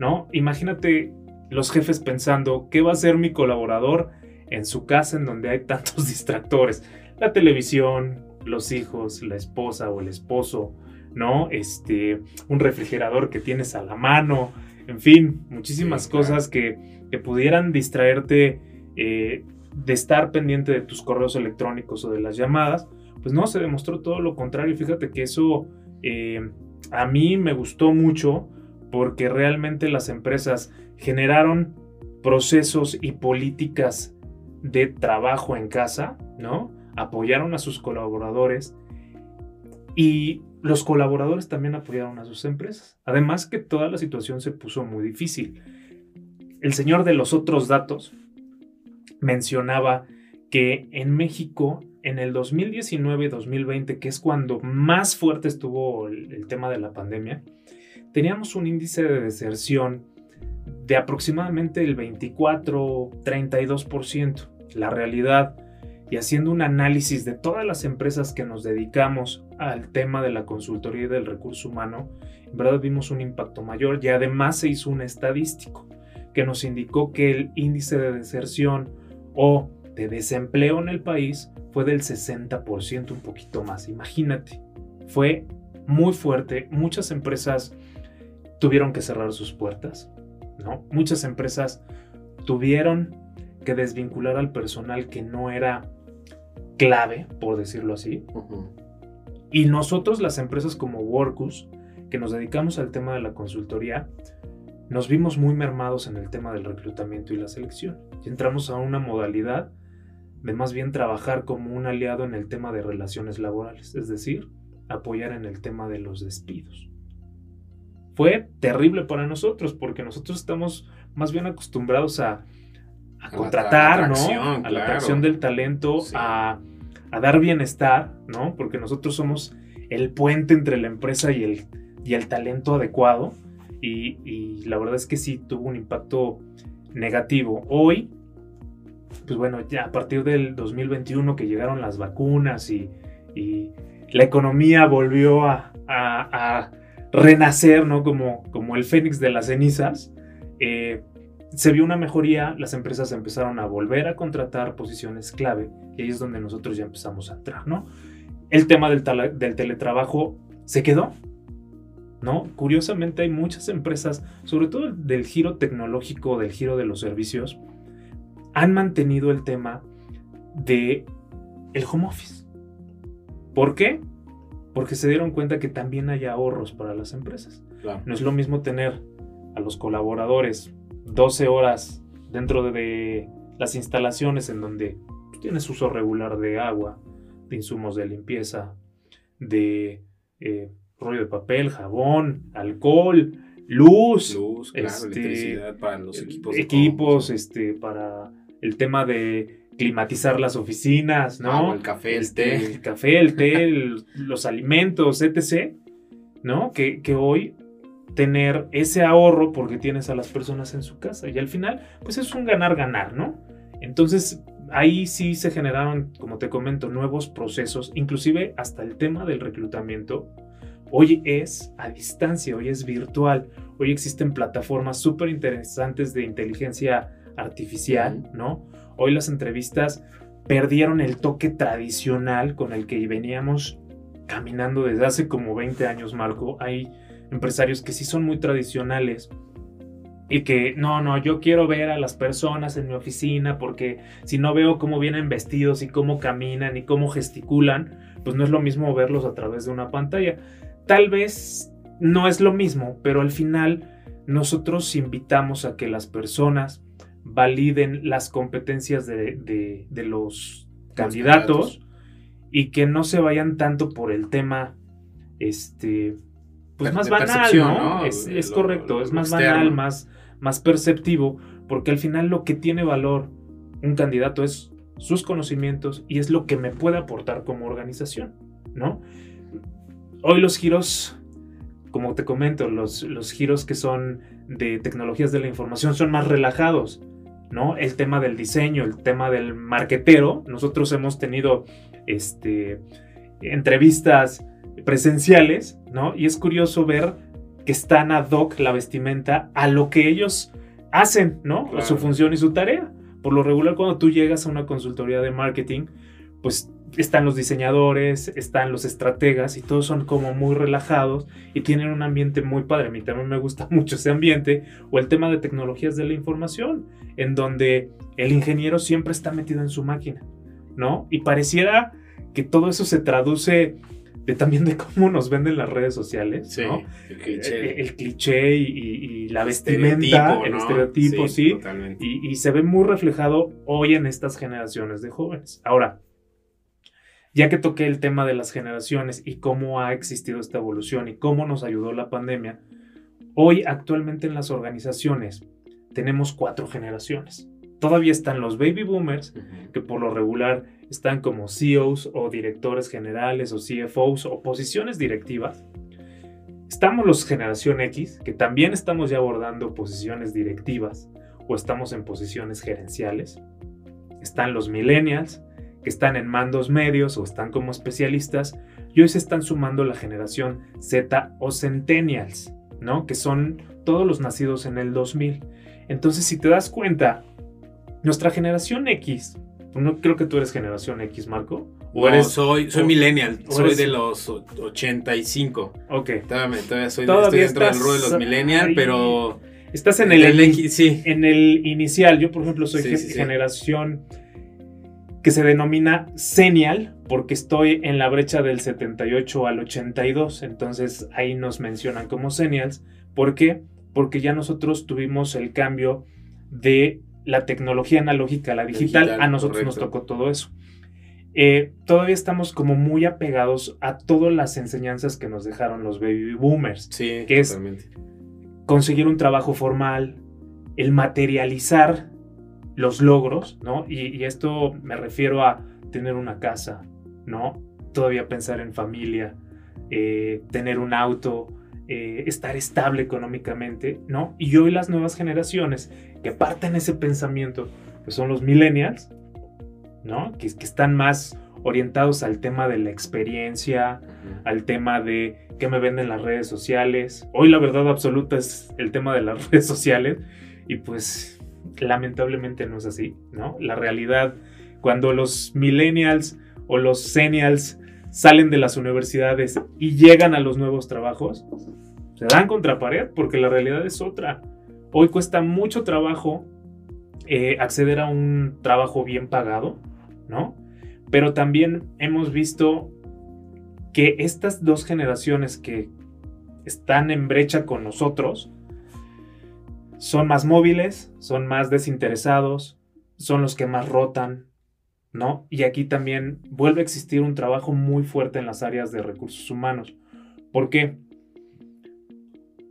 ¿no? Imagínate los jefes pensando, ¿qué va a hacer mi colaborador en su casa en donde hay tantos distractores? La televisión, los hijos, la esposa o el esposo, ¿no? Este, un refrigerador que tienes a la mano, en fin, muchísimas Sí, claro. cosas que, que pudieran distraerte eh, de estar pendiente de tus correos electrónicos o de las llamadas. Pues no, se demostró todo lo contrario. Fíjate que eso eh, a mí me gustó mucho porque realmente las empresas generaron procesos y políticas de trabajo en casa, ¿no? Apoyaron a sus colaboradores y los colaboradores también apoyaron a sus empresas. Además que toda la situación se puso muy difícil. El señor de los otros datos mencionaba que en México en el 2019-2020, que es cuando más fuerte estuvo el, tema de la pandemia, teníamos un índice de deserción de aproximadamente el 24-32%. La realidad, y haciendo un análisis de todas las empresas que nos dedicamos al tema de la consultoría y del recurso humano, en verdad vimos un impacto mayor y además se hizo un estadístico que nos indicó que el índice de deserción o de desempleo en el país fue del 60%, un poquito más. Imagínate, fue muy fuerte. Muchas empresas tuvieron que cerrar sus puertas, ¿no? Muchas empresas tuvieron que desvincular al personal que no era clave, por decirlo así. Ujú. Y nosotros, las empresas como Workus, que nos dedicamos al tema de la consultoría, nos vimos muy mermados en el tema del reclutamiento y la selección. Y entramos a una modalidad de más bien trabajar como un aliado en el tema de relaciones laborales, es decir, apoyar en el tema de los despidos. Fue terrible para nosotros porque nosotros estamos más bien acostumbrados a, a la contratar, ¿no? A la claro. atracción del talento, Sí. a, a dar bienestar, ¿no? Porque nosotros somos el puente entre la empresa y el, y el talento adecuado. Y, la verdad es que sí tuvo un impacto negativo. Hoy, pues bueno, ya a partir del 2021 que llegaron las vacunas y, la economía volvió a renacer, ¿no? Como, como el fénix de las cenizas. eh, se vio una mejoría, las empresas empezaron a volver a contratar posiciones clave y ahí es donde nosotros ya empezamos a entrar, ¿no? El tema del, teletrabajo se quedó, ¿no? Curiosamente hay muchas empresas, sobre todo del giro tecnológico, del giro de los servicios, han mantenido el tema de el home office. ¿Por qué? Porque se dieron cuenta que también hay ahorros para las empresas. Claro. No es lo mismo tener a los colaboradores 12 horas dentro de, de las instalaciones en donde pues, tienes uso regular de agua, de insumos de limpieza, de eh, rollo de papel, jabón, alcohol, luz, Luz, claro, Este, electricidad para los equipos. de equipos cómputo. este, para el tema de climatizar las oficinas, ¿no? El café, el Este, té. el café, el té, el- los alimentos, etc. ¿No? Que, que hoy tener ese ahorro porque tienes a las personas en su casa. Y al final, pues es un ganar-ganar, ¿no? Entonces, ahí sí se generaron, como te comento, nuevos procesos, inclusive hasta el tema del reclutamiento. Hoy es a distancia, hoy es virtual, hoy existen plataformas súper interesantes de inteligencia artificial, ¿no? Hoy las entrevistas perdieron el toque tradicional con el que veníamos caminando desde hace como 20 años, Marco. Hay empresarios que sí son muy tradicionales y que no, no, yo quiero ver a las personas en mi oficina porque si no veo cómo vienen vestidos y cómo caminan y cómo gesticulan, pues no es lo mismo verlos a través de una pantalla. Tal vez no es lo mismo, pero al final nosotros invitamos a que las personas validen las competencias de, los, candidatos, y que no se vayan tanto por el tema este pues más banal, ¿no? Es, correcto, es más banal, más, más perceptivo, porque al final lo que tiene valor un candidato es sus conocimientos y es lo que me puede aportar como organización, ¿no? Hoy los giros, como te comento, los, los giros que son de tecnologías de la información son más relajados, ¿no? El tema del diseño, el tema del marquetero, nosotros hemos tenido este, entrevistas presenciales, ¿no? Y es curioso ver que están ad hoc la vestimenta a lo que ellos hacen, ¿no? Su función y su tarea. Por lo regular, cuando tú llegas a una consultoría de marketing, pues están los diseñadores, están los estrategas y todos son como muy relajados y tienen un ambiente muy padre. A mí también me gusta mucho ese ambiente o el tema de tecnologías de la información, en donde el ingeniero siempre está metido en su máquina, ¿no? Y pareciera que todo eso se traduce de también de cómo nos venden las redes sociales, ¿no? El cliché. El, cliché y, la vestimenta, el estereotipo, sí. Y, y, se ve muy reflejado hoy en estas generaciones de jóvenes. Ahora, ya que toqué el tema de las generaciones y cómo ha existido esta evolución y cómo nos ayudó la pandemia, hoy actualmente en las organizaciones tenemos cuatro generaciones. Todavía están los baby boomers, que por lo regular están como CEOs o directores generales o CFOs o posiciones directivas. Estamos los generación X, que también estamos ya abordando posiciones directivas o estamos en posiciones gerenciales. Están los millennials, que están en mandos medios o están como especialistas. Y hoy se están sumando la generación Z o centennials, ¿no? Que son todos los nacidos en el 2000. Entonces, si te das cuenta, nuestra generación X no creo que tú eres generación X, Marco. ¿O eres, soy, soy millennial, soy de los 85. Ok. Todavía, todavía soy estoy dentro del rol de los millennial, pero... Estás en el, sí. en el inicial. Yo, por ejemplo, soy generación que se denomina senial porque estoy en la brecha del 78 al 82. Entonces ahí nos mencionan como senials. ¿Por qué? Porque ya nosotros tuvimos el cambio de la tecnología analógica la digital, a nosotros nos tocó todo eso. Eh, todavía estamos como muy apegados a todas las enseñanzas que nos dejaron los baby boomers, sí, que es conseguir un trabajo formal, el materializar los logros, ¿no? Y, esto me refiero a tener una casa, ¿no? Todavía pensar en familia, eh, tener un auto, eh, estar estable económicamente, ¿no? Y hoy las nuevas generaciones que parten ese pensamiento, pues son los millennials, ¿no? Que, que están más orientados al tema de la experiencia, al tema de qué me venden las redes sociales. Hoy la verdad absoluta es el tema de las redes sociales y pues lamentablemente no es así, ¿no? La realidad, cuando los millennials o los senials salen de las universidades y llegan a los nuevos trabajos, se dan contra pared porque la realidad es otra. Hoy cuesta mucho trabajo eh, acceder a un trabajo bien pagado, ¿no? Pero también hemos visto que estas dos generaciones que están en brecha con nosotros son más móviles, son más desinteresados, son los que más rotan, ¿no? Y aquí también vuelve a existir un trabajo muy fuerte en las áreas de recursos humanos. ¿Por qué?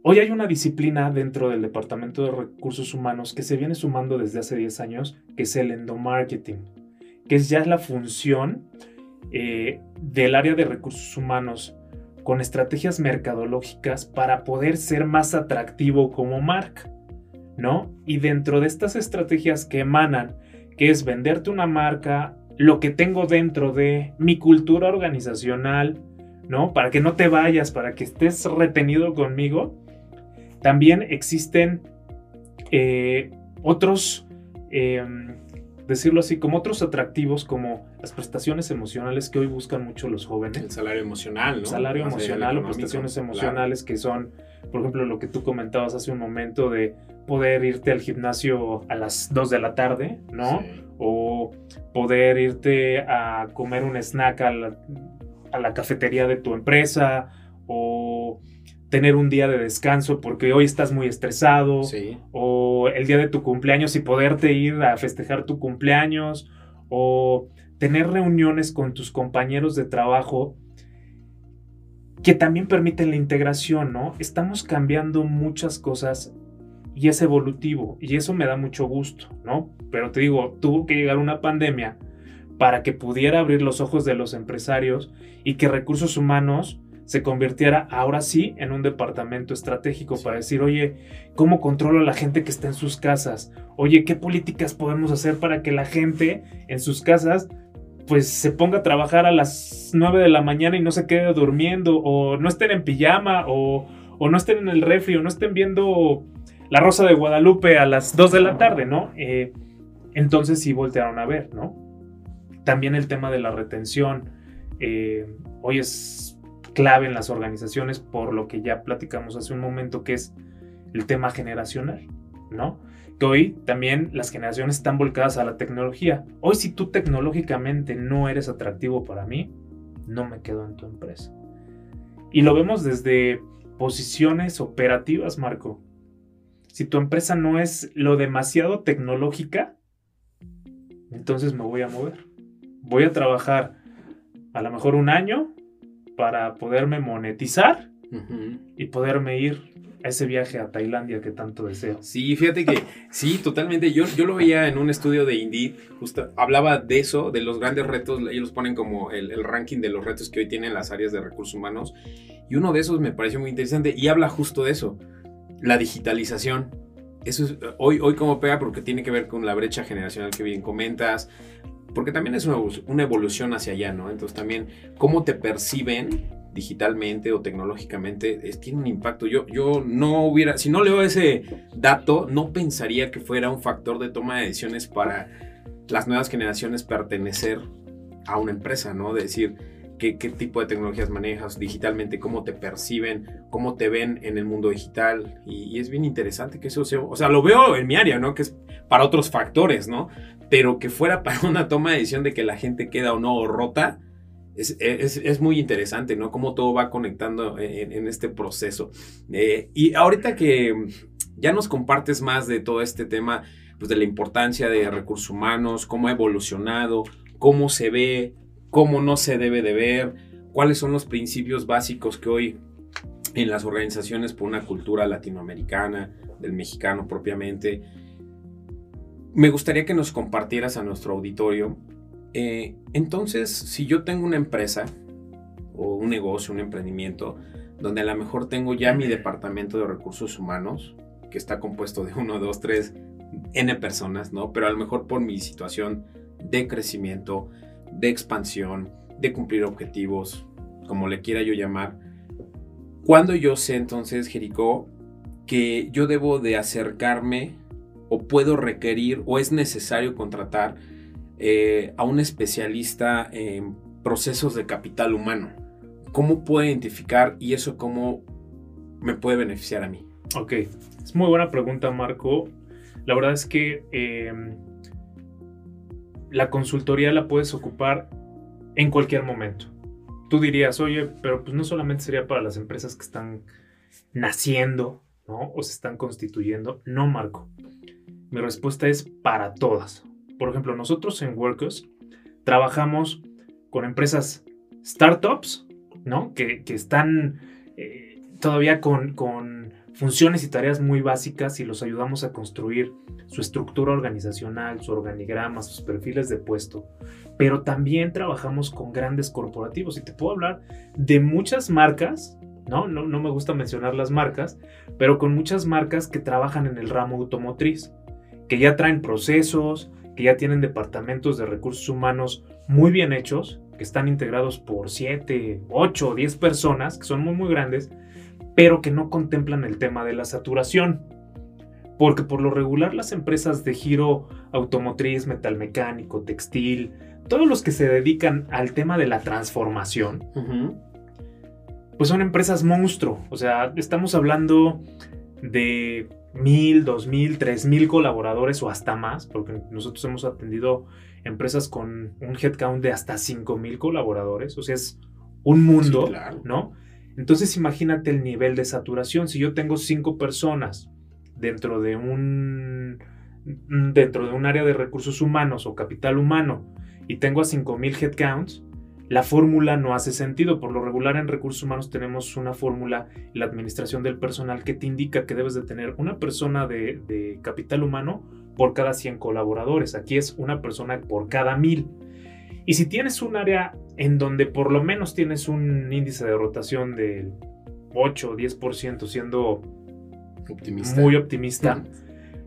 Hoy hay una disciplina dentro del Departamento de Recursos Humanos que se viene sumando desde hace 10 años, que es el endomarketing, que es ya la función eh, del área de recursos humanos con estrategias mercadológicas para poder ser más atractivo como marca, ¿no? Y dentro de estas estrategias que emanan, que es venderte una marca, lo que tengo dentro de mi cultura organizacional, ¿no? Para que no te vayas, para que estés retenido conmigo. También existen eh, otros, em, decirlo así, como otros atractivos como las prestaciones emocionales que hoy buscan mucho los jóvenes. El salario emocional, ¿no? Salario emocional o prestaciones emocionales que son, por ejemplo, lo que tú comentabas hace un momento de poder irte al gimnasio a las 2 de la tarde, ¿no? O poder irte a comer un snack a la cafetería de tu empresa o tener un día de descanso porque hoy estás muy estresado, o el día de tu cumpleaños y poderte ir a festejar tu cumpleaños, o tener reuniones con tus compañeros de trabajo que también permiten la integración, ¿no? Estamos cambiando muchas cosas y es evolutivo y eso me da mucho gusto, ¿no? Pero te digo, tuvo que llegar una pandemia para que pudiera abrir los ojos de los empresarios y que recursos humanos se convirtiera ahora sí en un departamento estratégico para decir, oye, ¿cómo controlo a la gente que está en sus casas? Oye, ¿qué políticas podemos hacer para que la gente en sus casas pues se ponga a trabajar a las 9 de la mañana y no se quede durmiendo o no estén en pijama o, no estén en el refri o no estén viendo La Rosa de Guadalupe a las 2 de la tarde, ¿no? Eh, entonces sí voltearon a ver, ¿no? También el tema de la retención. Eh, hoy es clave en las organizaciones por lo que ya platicamos hace un momento, que es el tema generacional, ¿no? Que hoy también las generaciones están volcadas a la tecnología. Hoy si tú tecnológicamente no eres atractivo para mí, no me quedo en tu empresa. Y lo vemos desde posiciones operativas, Marco. Si tu empresa no es lo demasiado tecnológica, entonces me voy a mover. Voy a trabajar a lo mejor un año para poderme monetizar y poderme ir a ese viaje a Tailandia que tanto deseo. Sí, fíjate que sí, totalmente. Yo, yo lo veía en un estudio de Indeed, justo hablaba de eso, de los grandes retos, ellos ponen como el, el, ranking de los retos que hoy tienen las áreas de recursos humanos, y uno de esos me pareció muy interesante y habla justo de eso, la digitalización. Eso es hoy, hoy como pega porque tiene que ver con la brecha generacional que bien comentas, porque también es una, evolución hacia allá, ¿no? Entonces también cómo te perciben digitalmente o tecnológicamente tiene un impacto. Yo, yo no hubiera, si no leo ese dato, no pensaría que fuera un factor de toma de decisiones para las nuevas generaciones pertenecer a una empresa, ¿no? De decir, Qué, qué, tipo de tecnologías manejas digitalmente, cómo te perciben, cómo te ven en el mundo digital. Y, y, es bien interesante que eso sea, o sea, lo veo en mi área, ¿no? Que es para otros factores, ¿no? pero que fuera para una toma de decisión de que la gente queda o no rota, es, es, muy interesante, ¿no? Cómo todo va conectando en, este proceso. Eh, y ahorita que ya nos compartes más de todo este tema, pues de la importancia de recursos humanos, cómo ha evolucionado, cómo se ve, cómo no se debe de ver, cuáles son los principios básicos que hoy en las organizaciones por una cultura latinoamericana, del mexicano propiamente, me gustaría que nos compartieras a nuestro auditorio. Eh, entonces, si yo tengo una empresa o un negocio, un emprendimiento, donde a lo mejor tengo ya mi departamento de recursos humanos, que está compuesto de uno, dos, tres, n personas, ¿no? Pero a lo mejor por mi situación de crecimiento, de expansión, de cumplir objetivos, como le quiera yo llamar, cuando yo sé entonces, Jericó, que yo debo de acercarme o puedo requerir o es necesario contratar eh, a un especialista en procesos de capital humano? ¿Cómo puedo identificar y eso cómo me puede beneficiar a mí? Ok, es muy buena pregunta Marco. La verdad es que em, la consultoría la puedes ocupar en cualquier momento. Tú dirías, oye, pero pues no solamente sería para las empresas que están naciendo, ¿no? O se están constituyendo. No, Marco. Mi respuesta es para todas. Por ejemplo, nosotros en Workers trabajamos con empresas startups, ¿no? Que, están eh, todavía con, funciones y tareas muy básicas y los ayudamos a construir su estructura organizacional, su organigrama, sus perfiles de puesto. Pero también trabajamos con grandes corporativos y te puedo hablar de muchas marcas, ¿no? No, no me gusta mencionar las marcas, pero con muchas marcas que trabajan en el ramo automotriz, que ya traen procesos, que ya tienen departamentos de recursos humanos muy bien hechos, que están integrados por 7, 8 o 10 personas, que son muy muy grandes, pero que no contemplan el tema de la saturación. Porque por lo regular las empresas de giro automotriz, metalmecánico, textil, todos los que se dedican al tema de la transformación, pues son empresas monstruo. O sea, estamos hablando de mil, dos mil, tres mil colaboradores o hasta más, porque nosotros hemos atendido empresas con un headcount de hasta cinco mil colaboradores. O sea, es un mundo, ¿no? Entonces imagínate el nivel de saturación. Si yo tengo cinco personas dentro de un dentro de un área de recursos humanos o capital humano y tengo a 5000 headcounts, la fórmula no hace sentido. Por lo regular en recursos humanos tenemos una fórmula la administración del personal que te indica que debes de tener una persona de, de capital humano por cada 100 colaboradores. Aquí es una persona por cada 1000. Y si tienes un área en donde por lo menos tienes un índice de rotación del 8 o 10% siendo muy optimista,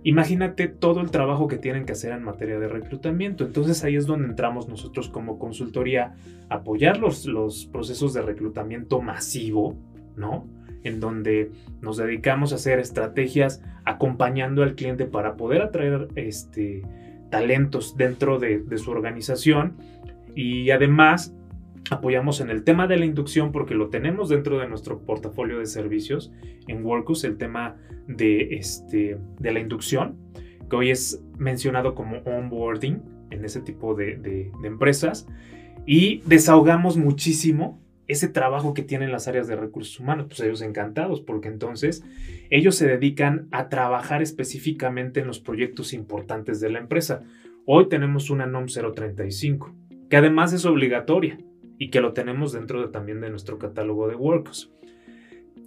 imagínate todo el trabajo que tienen que hacer en materia de reclutamiento. Entonces ahí es donde entramos nosotros como consultoría, apoyar los, los procesos de reclutamiento masivo, ¿no? En donde nos dedicamos a hacer estrategias acompañando al cliente para poder atraer este, talentos dentro de, de su organización y además apoyamos en el tema de la inducción porque lo tenemos dentro de nuestro portafolio de servicios en Workus, el tema de, este, de la inducción, que hoy es mencionado como onboarding en ese tipo de, empresas. Y desahogamos muchísimo ese trabajo que tienen las áreas de recursos humanos, pues ellos encantados, porque entonces ellos se dedican a trabajar específicamente en los proyectos importantes de la empresa. Hoy tenemos una NOM 035 que además es obligatoria y que lo tenemos dentro de, también de nuestro catálogo de workers.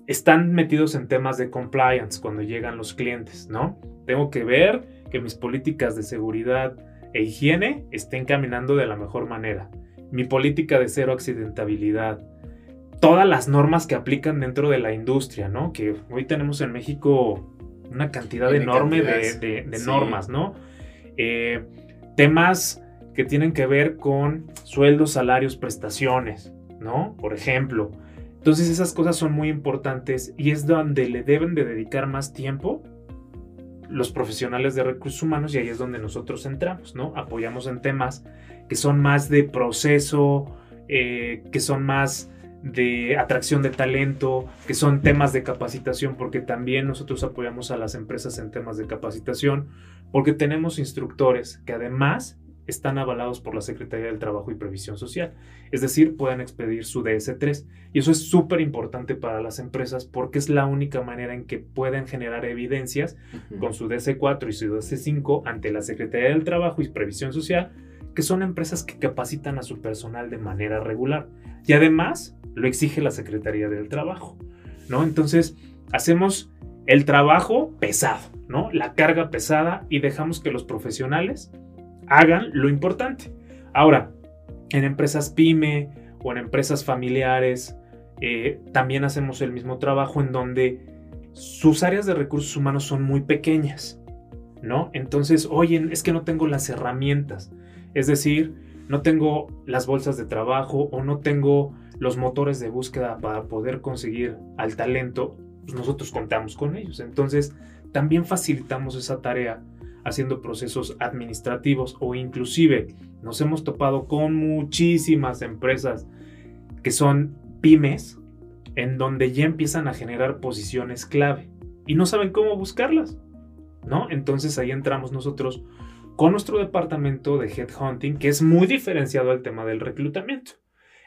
Están metidos en temas de compliance cuando llegan los clientes, ¿no? Tengo que ver que mis políticas de seguridad e higiene estén caminando de la mejor manera. Mi política de cero accidentabilidad. Todas las normas que aplican dentro de la industria, ¿no? Que hoy tenemos en México una cantidad enorme de, normas, ¿no? Eh, temas que tienen que ver con sueldos, salarios, prestaciones, ¿no? Por ejemplo. Entonces esas cosas son muy importantes y es donde le deben de dedicar más tiempo los profesionales de recursos humanos y ahí es donde nosotros entramos, ¿no? Apoyamos en temas que son más de proceso, eh, que son más de atracción de talento, que son temas de capacitación, porque también nosotros apoyamos a las empresas en temas de capacitación, porque tenemos instructores que además están avalados por la Secretaría del Trabajo y Previsión Social. Es decir, pueden expedir su DS3. Y eso es súper importante para las empresas porque es la única manera en que pueden generar evidencias con su DS4 y su DS5 ante la Secretaría del Trabajo y Previsión Social, que son empresas que capacitan a su personal de manera regular. Y además lo exige la Secretaría del Trabajo. ¿no? Entonces, hacemos el trabajo pesado, ¿no? La carga pesada y dejamos que los profesionales hagan lo importante. Ahora, en empresas pyme o en empresas familiares, eh, también hacemos el mismo trabajo en donde sus áreas de recursos humanos son muy pequeñas, ¿no? Entonces, oye, es que no tengo las herramientas, es decir, no tengo las bolsas de trabajo o no tengo los motores de búsqueda para poder conseguir al talento, pues nosotros contamos con ellos. Entonces, también facilitamos esa tarea haciendo procesos administrativos o inclusive nos hemos topado con muchísimas empresas que son pymes en donde ya empiezan a generar posiciones clave y no saben cómo buscarlas, ¿no? Entonces ahí entramos nosotros con nuestro departamento de headhunting que es muy diferenciado al tema del reclutamiento.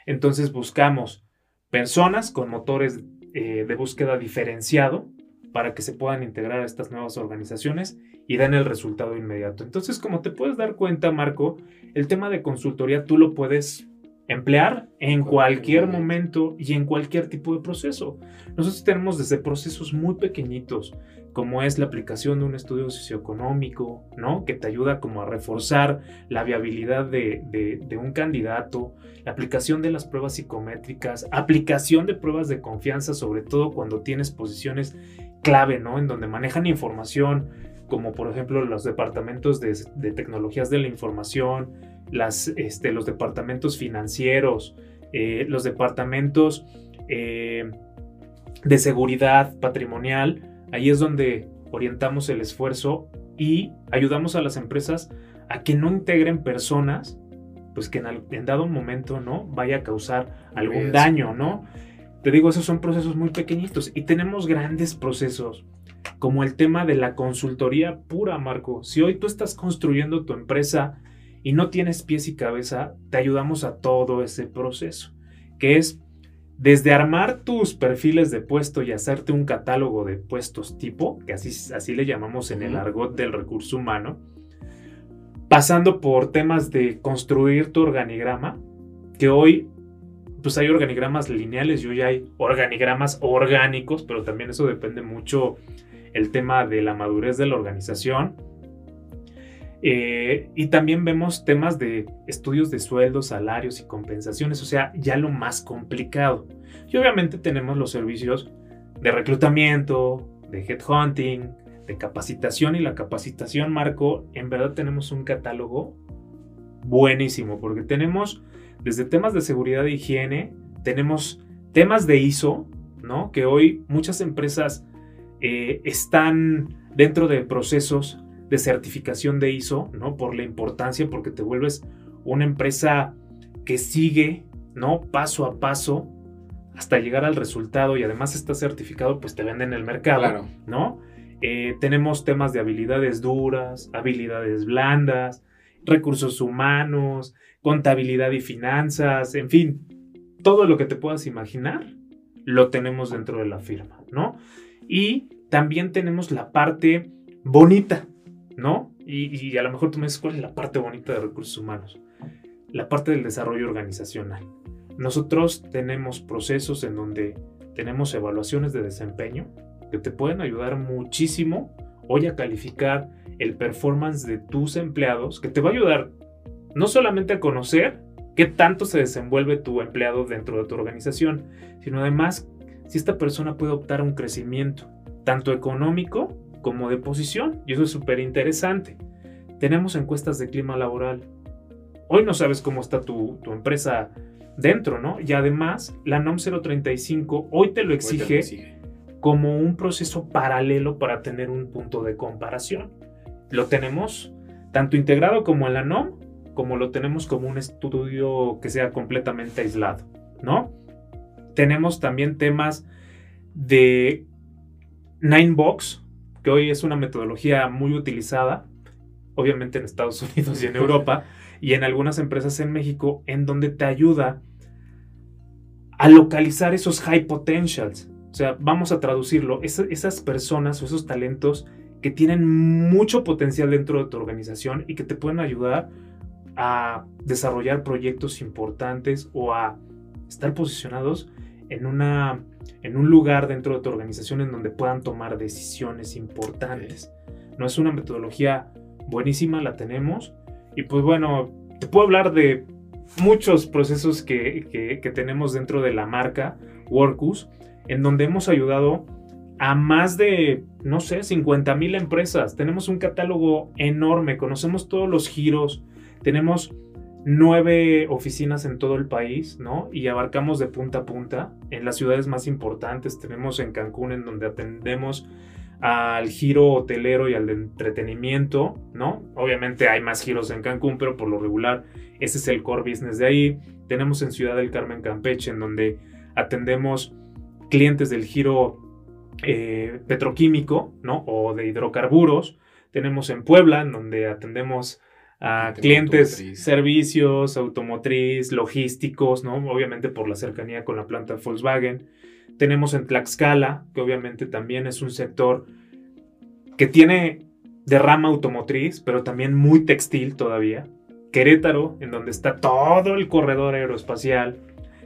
Entonces buscamos personas con motores eh, de búsqueda diferenciado para que se puedan integrar a estas nuevas organizaciones y den el resultado inmediato. Entonces, como te puedes dar cuenta, Marco, el tema de consultoría tú lo puedes emplear en cualquier momento y en cualquier tipo de proceso. Nosotros tenemos desde procesos muy pequeñitos, como es la aplicación de un estudio socioeconómico, ¿no? Que te ayuda como a reforzar la viabilidad de, de, un candidato, la aplicación de las pruebas psicométricas, aplicación de pruebas de confianza, sobre todo cuando tienes posiciones clave, ¿no? En donde manejan información, como por ejemplo los departamentos de, de tecnologías de la información, las, este, los departamentos financieros, eh, los departamentos eh, de seguridad patrimonial. Ahí es donde orientamos el esfuerzo y ayudamos a las empresas a que no integren personas, pues que en, dado momento no vaya a causar algún daño, ¿no? Te digo, esos son procesos muy pequeñitos y tenemos grandes procesos como el tema de la consultoría pura, Marco. Si hoy tú estás construyendo tu empresa y no tienes pies y cabeza, te ayudamos a todo ese proceso, que es desde armar tus perfiles de puesto y hacerte un catálogo de puestos tipo, que así, así le llamamos en el argot del recurso humano, pasando por temas de construir tu organigrama, que hoy pues hay organigramas lineales y hoy hay organigramas orgánicos, pero también eso depende mucho el tema de la madurez de la organización eh, y también vemos temas de estudios de sueldos, salarios y compensaciones, o sea, ya lo más complicado. Y obviamente tenemos los servicios de reclutamiento, de headhunting, de capacitación y la capacitación, Marco, en verdad tenemos un catálogo buenísimo porque tenemos desde temas de seguridad e higiene, tenemos temas de ISO, ¿no? Que hoy muchas empresas eh, están dentro de procesos de certificación de ISO, ¿no? Por la importancia, porque te vuelves una empresa que sigue, ¿no? Paso a paso hasta llegar al resultado y además está certificado, pues te venden en el mercado, ¿no? Eh, tenemos temas de habilidades duras, habilidades blandas, recursos humanos, contabilidad y finanzas, en fin, todo lo que te puedas imaginar lo tenemos dentro de la firma, ¿no? Y también tenemos la parte bonita, ¿no? Y, a lo mejor tú me dices, ¿cuál es la parte bonita de recursos humanos? La parte del desarrollo organizacional. Nosotros tenemos procesos en donde tenemos evaluaciones de desempeño que te pueden ayudar muchísimo hoy a calificar el performance de tus empleados, que te va a ayudar no solamente a conocer qué tanto se desenvuelve tu empleado dentro de tu organización, sino además si esta persona puede optar a un crecimiento, tanto económico como de posición, y eso es súper interesante. Tenemos encuestas de clima laboral. Hoy no sabes cómo está tu, empresa dentro, ¿no? Y además, la NOM 035 hoy te lo exige, como un proceso paralelo para tener un punto de comparación. Lo tenemos tanto integrado como en la NOM, como lo tenemos como un estudio que sea completamente aislado, ¿no? Tenemos también temas de Ninebox, que hoy es una metodología muy utilizada, obviamente en Estados Unidos y en Europa, y en algunas empresas en México, en donde te ayuda a localizar esos high potentials. O sea, vamos a traducirlo, esas personas o esos talentos que tienen mucho potencial dentro de tu organización y que te pueden ayudar a desarrollar proyectos importantes o a estar posicionados en una en un lugar dentro de tu organización en donde puedan tomar decisiones importantes. No es una metodología buenísima, la tenemos. Y pues bueno, te puedo hablar de muchos procesos que, tenemos dentro de la marca Workus, en donde hemos ayudado a más de, no sé, 50 mil empresas. Tenemos un catálogo enorme, conocemos todos los giros, tenemos nueve oficinas en todo el país, ¿no? Y abarcamos de punta a punta. En las ciudades más importantes tenemos en Cancún, en donde atendemos al giro hotelero y al de entretenimiento, ¿no? Obviamente hay más giros en Cancún, pero por lo regular ese es el core business de ahí. Tenemos en Ciudad del Carmen, Campeche, en donde atendemos clientes del giro eh, petroquímico, ¿no? O de hidrocarburos. Tenemos en Puebla, en donde atendemos a clientes, servicios, automotriz, logísticos, ¿no? Obviamente por la cercanía con la planta Volkswagen. Tenemos en Tlaxcala, que obviamente también es un sector que tiene de rama automotriz, pero también muy textil todavía. Querétaro, en donde está todo el corredor aeroespacial.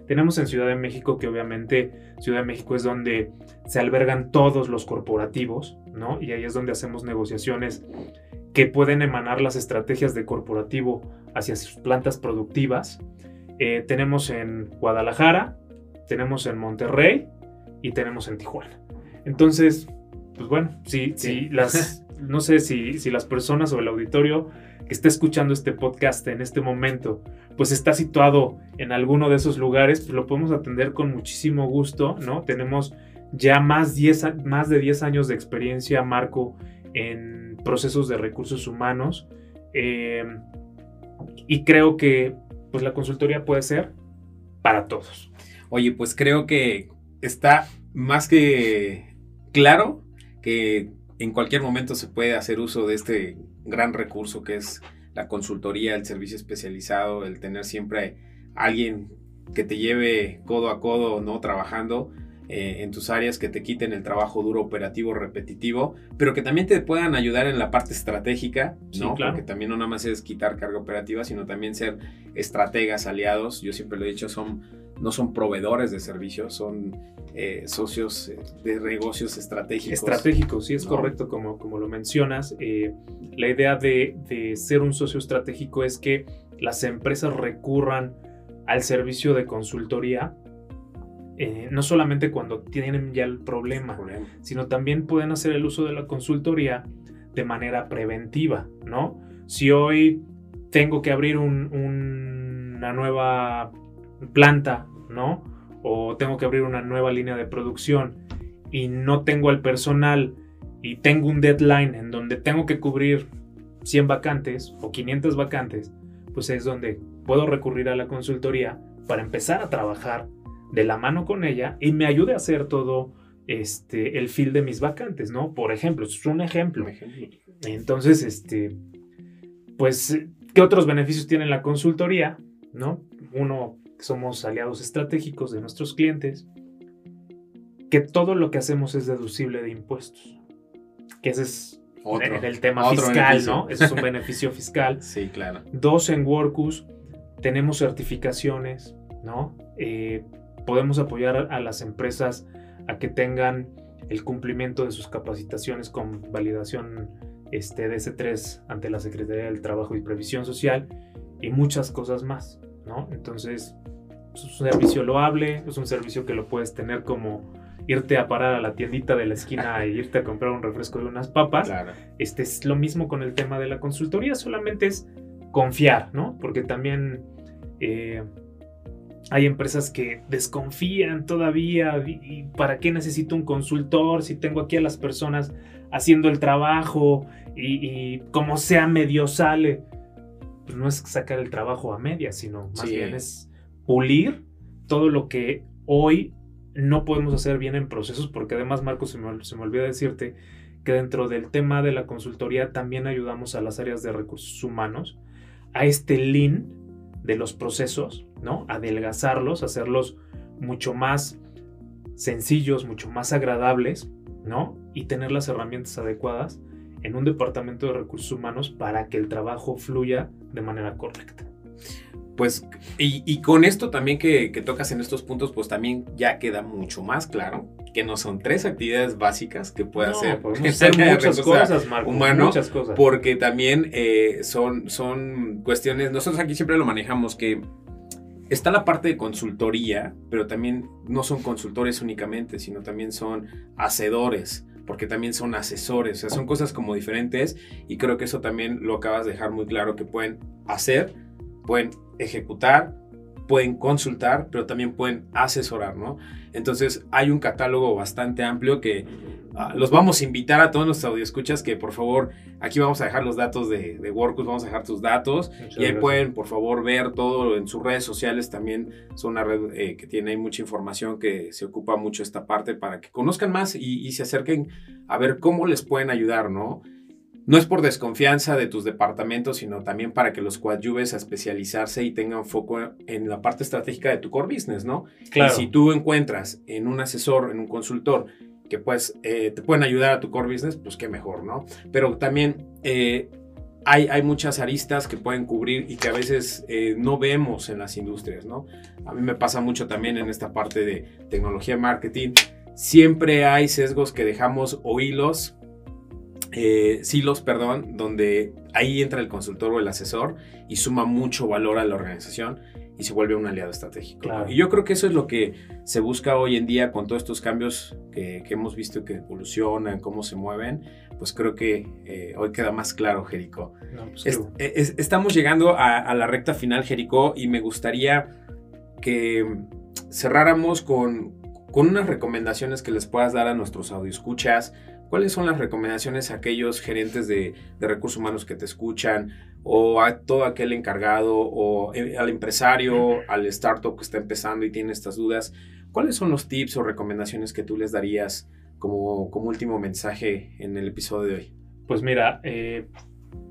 Tenemos en Ciudad de México, que obviamente Ciudad de México es donde se albergan todos los corporativos, ¿no? Y ahí es donde hacemos negociaciones que pueden emanar las estrategias de corporativo hacia sus plantas productivas. Eh, tenemos en Guadalajara, tenemos en Monterrey y tenemos en Tijuana. Entonces, pues bueno, si, sí. las, no sé si, si las personas o el auditorio que está escuchando este podcast en este momento, pues está situado en alguno de esos lugares, pues lo podemos atender con muchísimo gusto, ¿no? Tenemos ya más, más de 10 años de experiencia, Marco, en procesos de recursos humanos. Eh, y creo que pues la consultoría puede ser para todos. Oye, pues creo que está más que claro que en cualquier momento se puede hacer uso de este gran recurso que es la consultoría, el servicio especializado, el tener siempre alguien que te lleve codo a codo, ¿no? Trabajando eh, en tus áreas, que te quiten el trabajo duro, operativo, repetitivo, pero que también te puedan ayudar en la parte estratégica, ¿no? Porque también no nada más es quitar carga operativa, sino también ser estrategas, aliados. Yo siempre lo he dicho, son, no son proveedores de servicios, son eh, socios eh, de negocios estratégicos. Estratégicos, sí es correcto, como, como lo mencionas. Eh, la idea de, de, ser un socio estratégico es que las empresas recurran al servicio de consultoría, no solamente cuando tienen ya el problema, sino también pueden hacer el uso de la consultoría de manera preventiva, ¿no? Si hoy tengo que abrir un, una nueva planta, ¿no? o tengo que abrir una nueva línea de producción y no tengo el personal y tengo un deadline en donde tengo que cubrir 100 vacantes o 500 vacantes, pues es donde puedo recurrir a la consultoría para empezar a trabajar de la mano con ella y me ayude a hacer todo este, el fil de mis vacantes, ¿no? Por ejemplo, es un ejemplo. Entonces, este, pues, ¿qué otros beneficios tiene la consultoría? ¿No? Uno, somos aliados estratégicos de nuestros clientes, que todo lo que hacemos es deducible de impuestos. Que ese es Otro, en el tema fiscal, ¿no? Ese es un beneficio fiscal. Sí, claro. Dos, en Workus tenemos certificaciones, ¿no? Eh, podemos apoyar a las empresas a que tengan el cumplimiento de sus capacitaciones con validación este, DS3 ante la Secretaría del Trabajo y Previsión Social y muchas cosas más, ¿no? Entonces, es un servicio loable, es un servicio que lo puedes tener como irte a parar a la tiendita de la esquina e irte a comprar un refresco de unas papas. Este es lo mismo con el tema de la consultoría, solamente es confiar, ¿no? Porque también eh, hay empresas que desconfían todavía y, para qué necesito un consultor si tengo aquí a las personas haciendo el trabajo y, como sea medio sale. Pues no es sacar el trabajo a media, sino más bien es pulir todo lo que hoy no podemos hacer bien en procesos, porque además, Marcos, se me, se me olvidó decirte que dentro del tema de la consultoría también ayudamos a las áreas de recursos humanos a este lean de los procesos, ¿no? Adelgazarlos, hacerlos mucho más sencillos, mucho más agradables, ¿no? Y tener las herramientas adecuadas en un departamento de recursos humanos para que el trabajo fluya de manera correcta pues, y, con esto también que, tocas en estos puntos, pues también ya queda mucho más claro que no son tres actividades básicas que puede hacer, muchas cosas, Marco, humano, muchas cosas. porque también eh, son, son cuestiones, nosotros aquí siempre lo manejamos que está la parte de consultoría, pero también no son consultores únicamente, sino también son hacedores porque también son asesores, o sea, son cosas como diferentes y creo que eso también lo acabas de dejar muy claro que pueden hacer, pueden ejecutar, pueden consultar, pero también pueden asesorar, ¿no? Entonces hay un catálogo bastante amplio que ah, los vamos a invitar a todos nuestros escuchas que por favor, aquí vamos a dejar los datos de, de Workus, vamos a dejar tus datos y ahí pueden por favor ver todo en sus redes sociales, también son una red eh, que tiene mucha información que se ocupa mucho esta parte para que conozcan más y, y se acerquen a ver cómo les pueden ayudar, ¿no? No es por desconfianza de tus departamentos, sino también para que los coadyuves a especializarse y tengan foco en la parte estratégica de tu core business, ¿no? Claro. Y si tú encuentras en un asesor, en un consultor, que pues eh, te pueden ayudar a tu core business, pues qué mejor, ¿no? Pero también eh, hay, hay, muchas aristas que pueden cubrir y que a veces eh, no vemos en las industrias, ¿no? A mí me pasa mucho también en esta parte de tecnología marketing. Siempre hay sesgos que dejamos o hilos, eh, silos, perdón, donde ahí entra el consultor o el asesor y suma mucho valor a la organización y se vuelve un aliado estratégico. Y yo creo que eso es lo que se busca hoy en día con todos estos cambios que, hemos visto que evolucionan, cómo se mueven, pues creo que eh, hoy queda más claro, Jerico. Pues estamos llegando a, la recta final, Jerico, y me gustaría que cerráramos con, con unas recomendaciones que les puedas dar a nuestros escuchas ¿Cuáles son las recomendaciones a aquellos gerentes de, recursos humanos que te escuchan o a todo aquel encargado o eh, al empresario, al startup que está empezando y tiene estas dudas? ¿Cuáles son los tips o recomendaciones que tú les darías como, como último mensaje en el episodio de hoy? Pues mira, eh,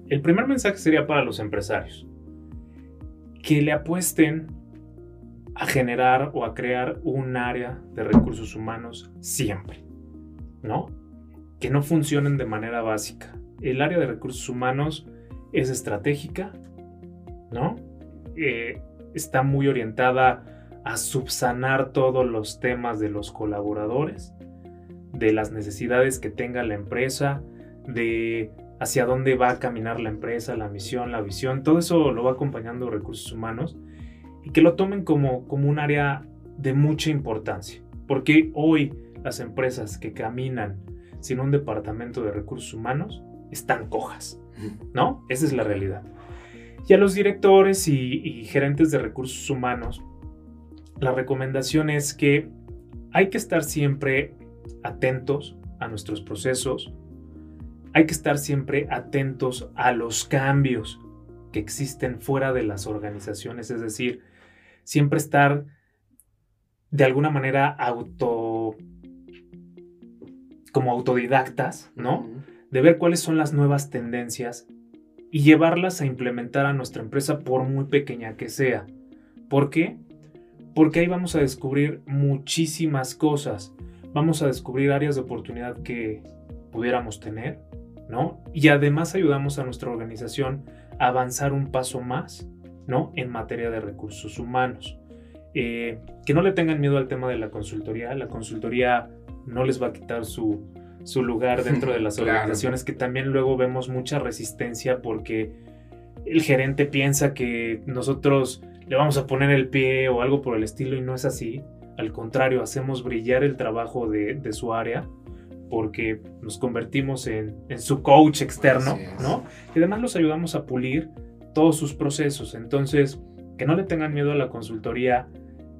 el primer mensaje sería para los empresarios. Que le apuesten a generar o a crear un área de recursos humanos siempre, ¿no? Que no funcionen de manera básica. El área de recursos humanos es estratégica, ¿no? Eh, está muy orientada a subsanar todos los temas de los colaboradores, de las necesidades que tenga la empresa, de hacia dónde va a caminar la empresa, la misión, la visión, todo eso lo va acompañando recursos humanos y que lo tomen como, como un área de mucha importancia, porque hoy las empresas que caminan sin un departamento de recursos humanos están cojas, ¿no? Esa es la realidad. Y a los directores y, gerentes de recursos humanos, la recomendación es que hay que estar siempre atentos a nuestros procesos, hay que estar siempre atentos a los cambios que existen fuera de las organizaciones, es decir, siempre estar de alguna manera auto como autodidactas, ¿no? De ver cuáles son las nuevas tendencias y llevarlas a implementar a nuestra empresa por muy pequeña que sea. ¿Por qué? Porque ahí vamos a descubrir muchísimas cosas. Vamos a descubrir áreas de oportunidad que pudiéramos tener, ¿no? Y además ayudamos a nuestra organización a avanzar un paso más, ¿no? En materia de recursos humanos. Eh, que no le tengan miedo al tema de la consultoría. La consultoría no les va a quitar su, lugar dentro de las organizaciones, que también luego vemos mucha resistencia porque el gerente piensa que nosotros le vamos a poner el pie o algo por el estilo y no es así. Al contrario, hacemos brillar el trabajo de, su área porque nos convertimos en, su coach externo, ¿no? Y además los ayudamos a pulir todos sus procesos. Entonces, que no le tengan miedo a la consultoría,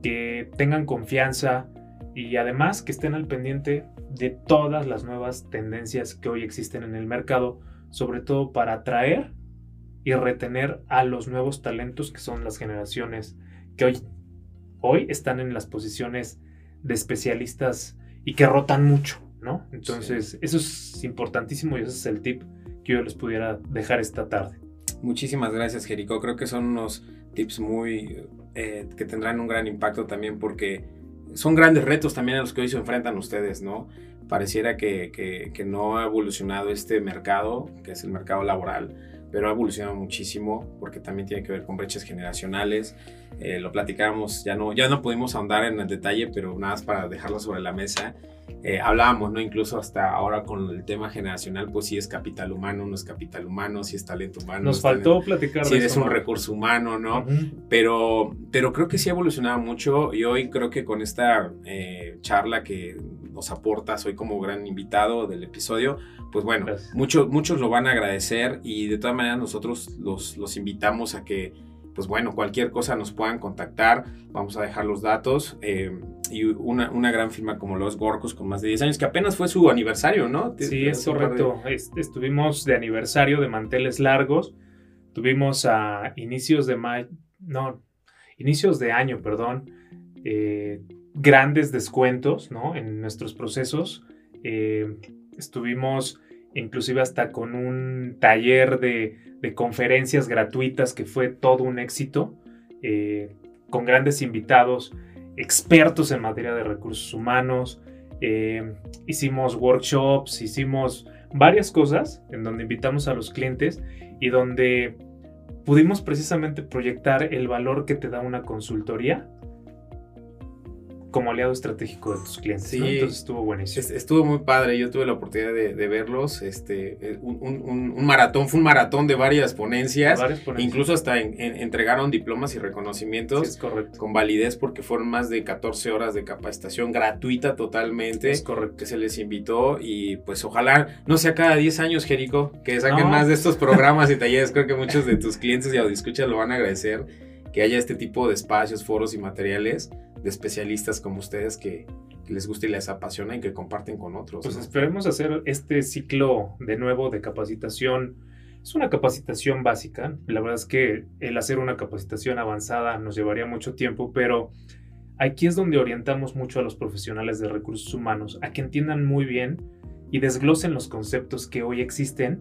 que tengan confianza, y además que estén al pendiente de todas las nuevas tendencias que hoy existen en el mercado, sobre todo para atraer y retener a los nuevos talentos que son las generaciones que hoy, hoy están en las posiciones de especialistas y que rotan mucho, ¿no? Entonces, eso es importantísimo y ese es el tip que yo les pudiera dejar esta tarde. Muchísimas gracias, Jerico. Creo que son unos tips muy eh, que tendrán un gran impacto también porque son grandes retos también a los que hoy se enfrentan ustedes, ¿no? Pareciera que, que, no ha evolucionado este mercado, que es el mercado laboral, pero ha evolucionado muchísimo porque también tiene que ver con brechas generacionales. Eh, lo platicamos, ya no, ya no pudimos ahondar en el detalle, pero nada más para dejarlo sobre la mesa. Eh, hablábamos, ¿no? Incluso hasta ahora con el tema generacional, pues si es capital humano, no es capital humano, si es talento humano. Nos faltó platicar si es un recurso humano, ¿no? pero, pero creo que sí ha evolucionado mucho y hoy creo que con esta eh, charla que nos aportas hoy como gran invitado del episodio, pues bueno, muchos, muchos lo van a agradecer y de todas maneras nosotros los, los invitamos a que pues bueno, cualquier cosa nos puedan contactar, vamos a dejar los datos. Eh, y una, una, gran firma como Los Gorcos con más de 10 años, que apenas fue su aniversario, ¿no? Sí, es correcto. Estuvimos de aniversario de manteles largos. Tuvimos a inicios de mayo, no, inicios de año, perdón, eh, grandes descuentos, ¿no? En nuestros procesos. Eh, estuvimos inclusive hasta con un taller de, conferencias gratuitas que fue todo un éxito, eh, con grandes invitados, expertos en materia de recursos humanos, eh, hicimos workshops, hicimos varias cosas en donde invitamos a los clientes y donde pudimos precisamente proyectar el valor que te da una consultoría como aliado estratégico de tus clientes. Sí, Entonces estuvo buenísimo. Estuvo muy padre. Yo tuve la oportunidad de, verlos. Este, eh, un, maratón, fue un maratón de varias ponencias. Incluso hasta entregaron diplomas y reconocimientos con validez porque fueron más de 14 horas de capacitación gratuita totalmente. Es correcto. Que se les invitó y pues ojalá no sea cada 10 años, Jerico, que saquen más de estos programas y talleres. Creo que muchos de tus clientes y escuchas lo van a agradecer que haya este tipo de espacios, foros y materiales de especialistas como ustedes que, les gusta y les apasiona y que comparten con otros. Pues esperemos hacer este ciclo de nuevo de capacitación. Es una capacitación básica. La verdad es que el hacer una capacitación avanzada nos llevaría mucho tiempo, pero aquí es donde orientamos mucho a los profesionales de recursos humanos a que entiendan muy bien y desglosen los conceptos que hoy existen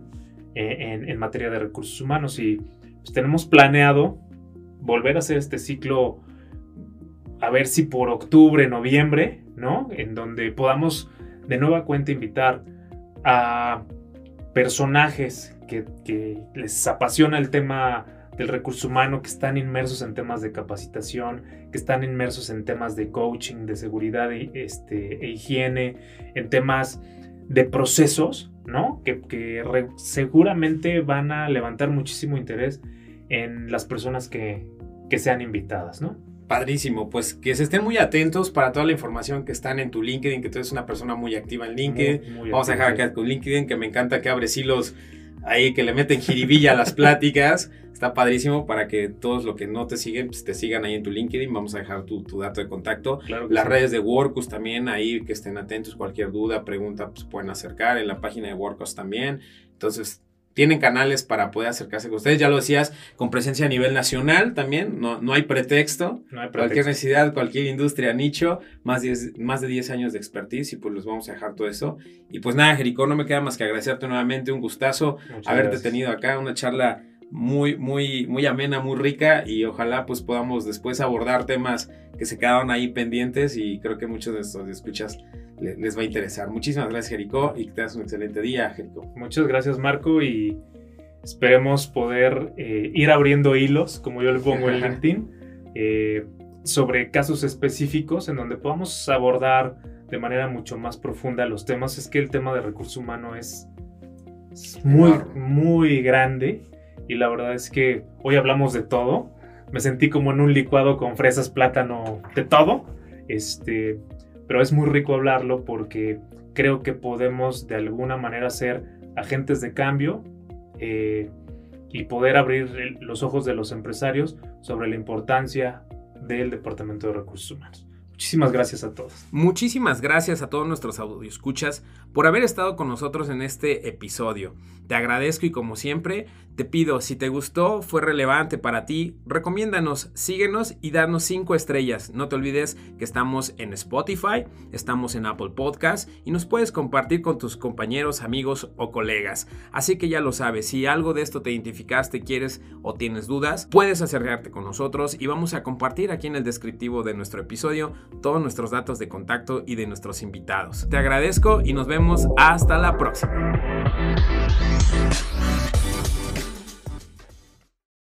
eh, en, materia de recursos humanos. Y pues, tenemos planeado volver a hacer este ciclo a ver si por octubre, noviembre, ¿no? En donde podamos de nueva cuenta invitar a personajes que, les apasiona el tema del recurso humano, que están inmersos en temas de capacitación, que están inmersos en temas de coaching, de seguridad este, e higiene, en temas de procesos, ¿no? Que, que seguramente van a levantar muchísimo interés en las personas que, que sean invitadas, ¿no? Padrísimo, pues que se estén muy atentos para toda la información que están en tu LinkedIn, que tú eres una persona muy activa en LinkedIn. Vamos a dejar acá con LinkedIn, que me encanta que abres hilos ahí, que le meten jiribilla a las pláticas. Está padrísimo para que todos los que no te siguen, pues te sigan ahí en tu LinkedIn. Vamos a dejar tu, dato de contacto. las redes de Workus también, ahí que estén atentos. Cualquier duda, pregunta, pues pueden acercar. En la página de Workus también. Entonces, tienen canales para poder acercarse con ustedes. Ya lo decías, con presencia a nivel nacional también. No, no hay pretexto. Cualquier necesidad, cualquier industria, nicho, más, más de 10 años de expertise y pues los vamos a dejar todo eso. Y pues nada, Jericó, no me queda más que agradecerte nuevamente. Un gustazo haberte tenido acá, una charla muy, muy, muy amena, muy rica y ojalá pues podamos después abordar temas que se quedaron ahí pendientes y creo que muchos de estos escuchas les va a interesar. Muchísimas gracias, Jericó, y que tengas un excelente día, Jericó. Muchas gracias, Marco, y esperemos poder eh, ir abriendo hilos, como yo le pongo en LinkedIn, eh, sobre casos específicos en donde podamos abordar de manera mucho más profunda los temas. Es que el tema de recurso humano es, muy, muy grande y la verdad es que hoy hablamos de todo. Me sentí como en un licuado con fresas, plátano, de todo. Este, pero es muy rico hablarlo porque creo que podemos de alguna manera ser agentes de cambio eh, y poder abrir los ojos de los empresarios sobre la importancia del Departamento de Recursos Humanos. Muchísimas gracias a todos. Muchísimas gracias a todos nuestros escuchas por haber estado con nosotros en este episodio. Te agradezco y como siempre, te pido, si te gustó, fue relevante para ti, recomiéndanos, síguenos y danos 5 estrellas. No te olvides que estamos en Spotify, estamos en Apple Podcast y nos puedes compartir con tus compañeros, amigos o colegas. Así que ya lo sabes, si algo de esto te identificaste, quieres o tienes dudas, puedes acercarte con nosotros y vamos a compartir aquí en el descriptivo de nuestro episodio todos nuestros datos de contacto y de nuestros invitados. Te agradezco y nos vemos hasta la próxima.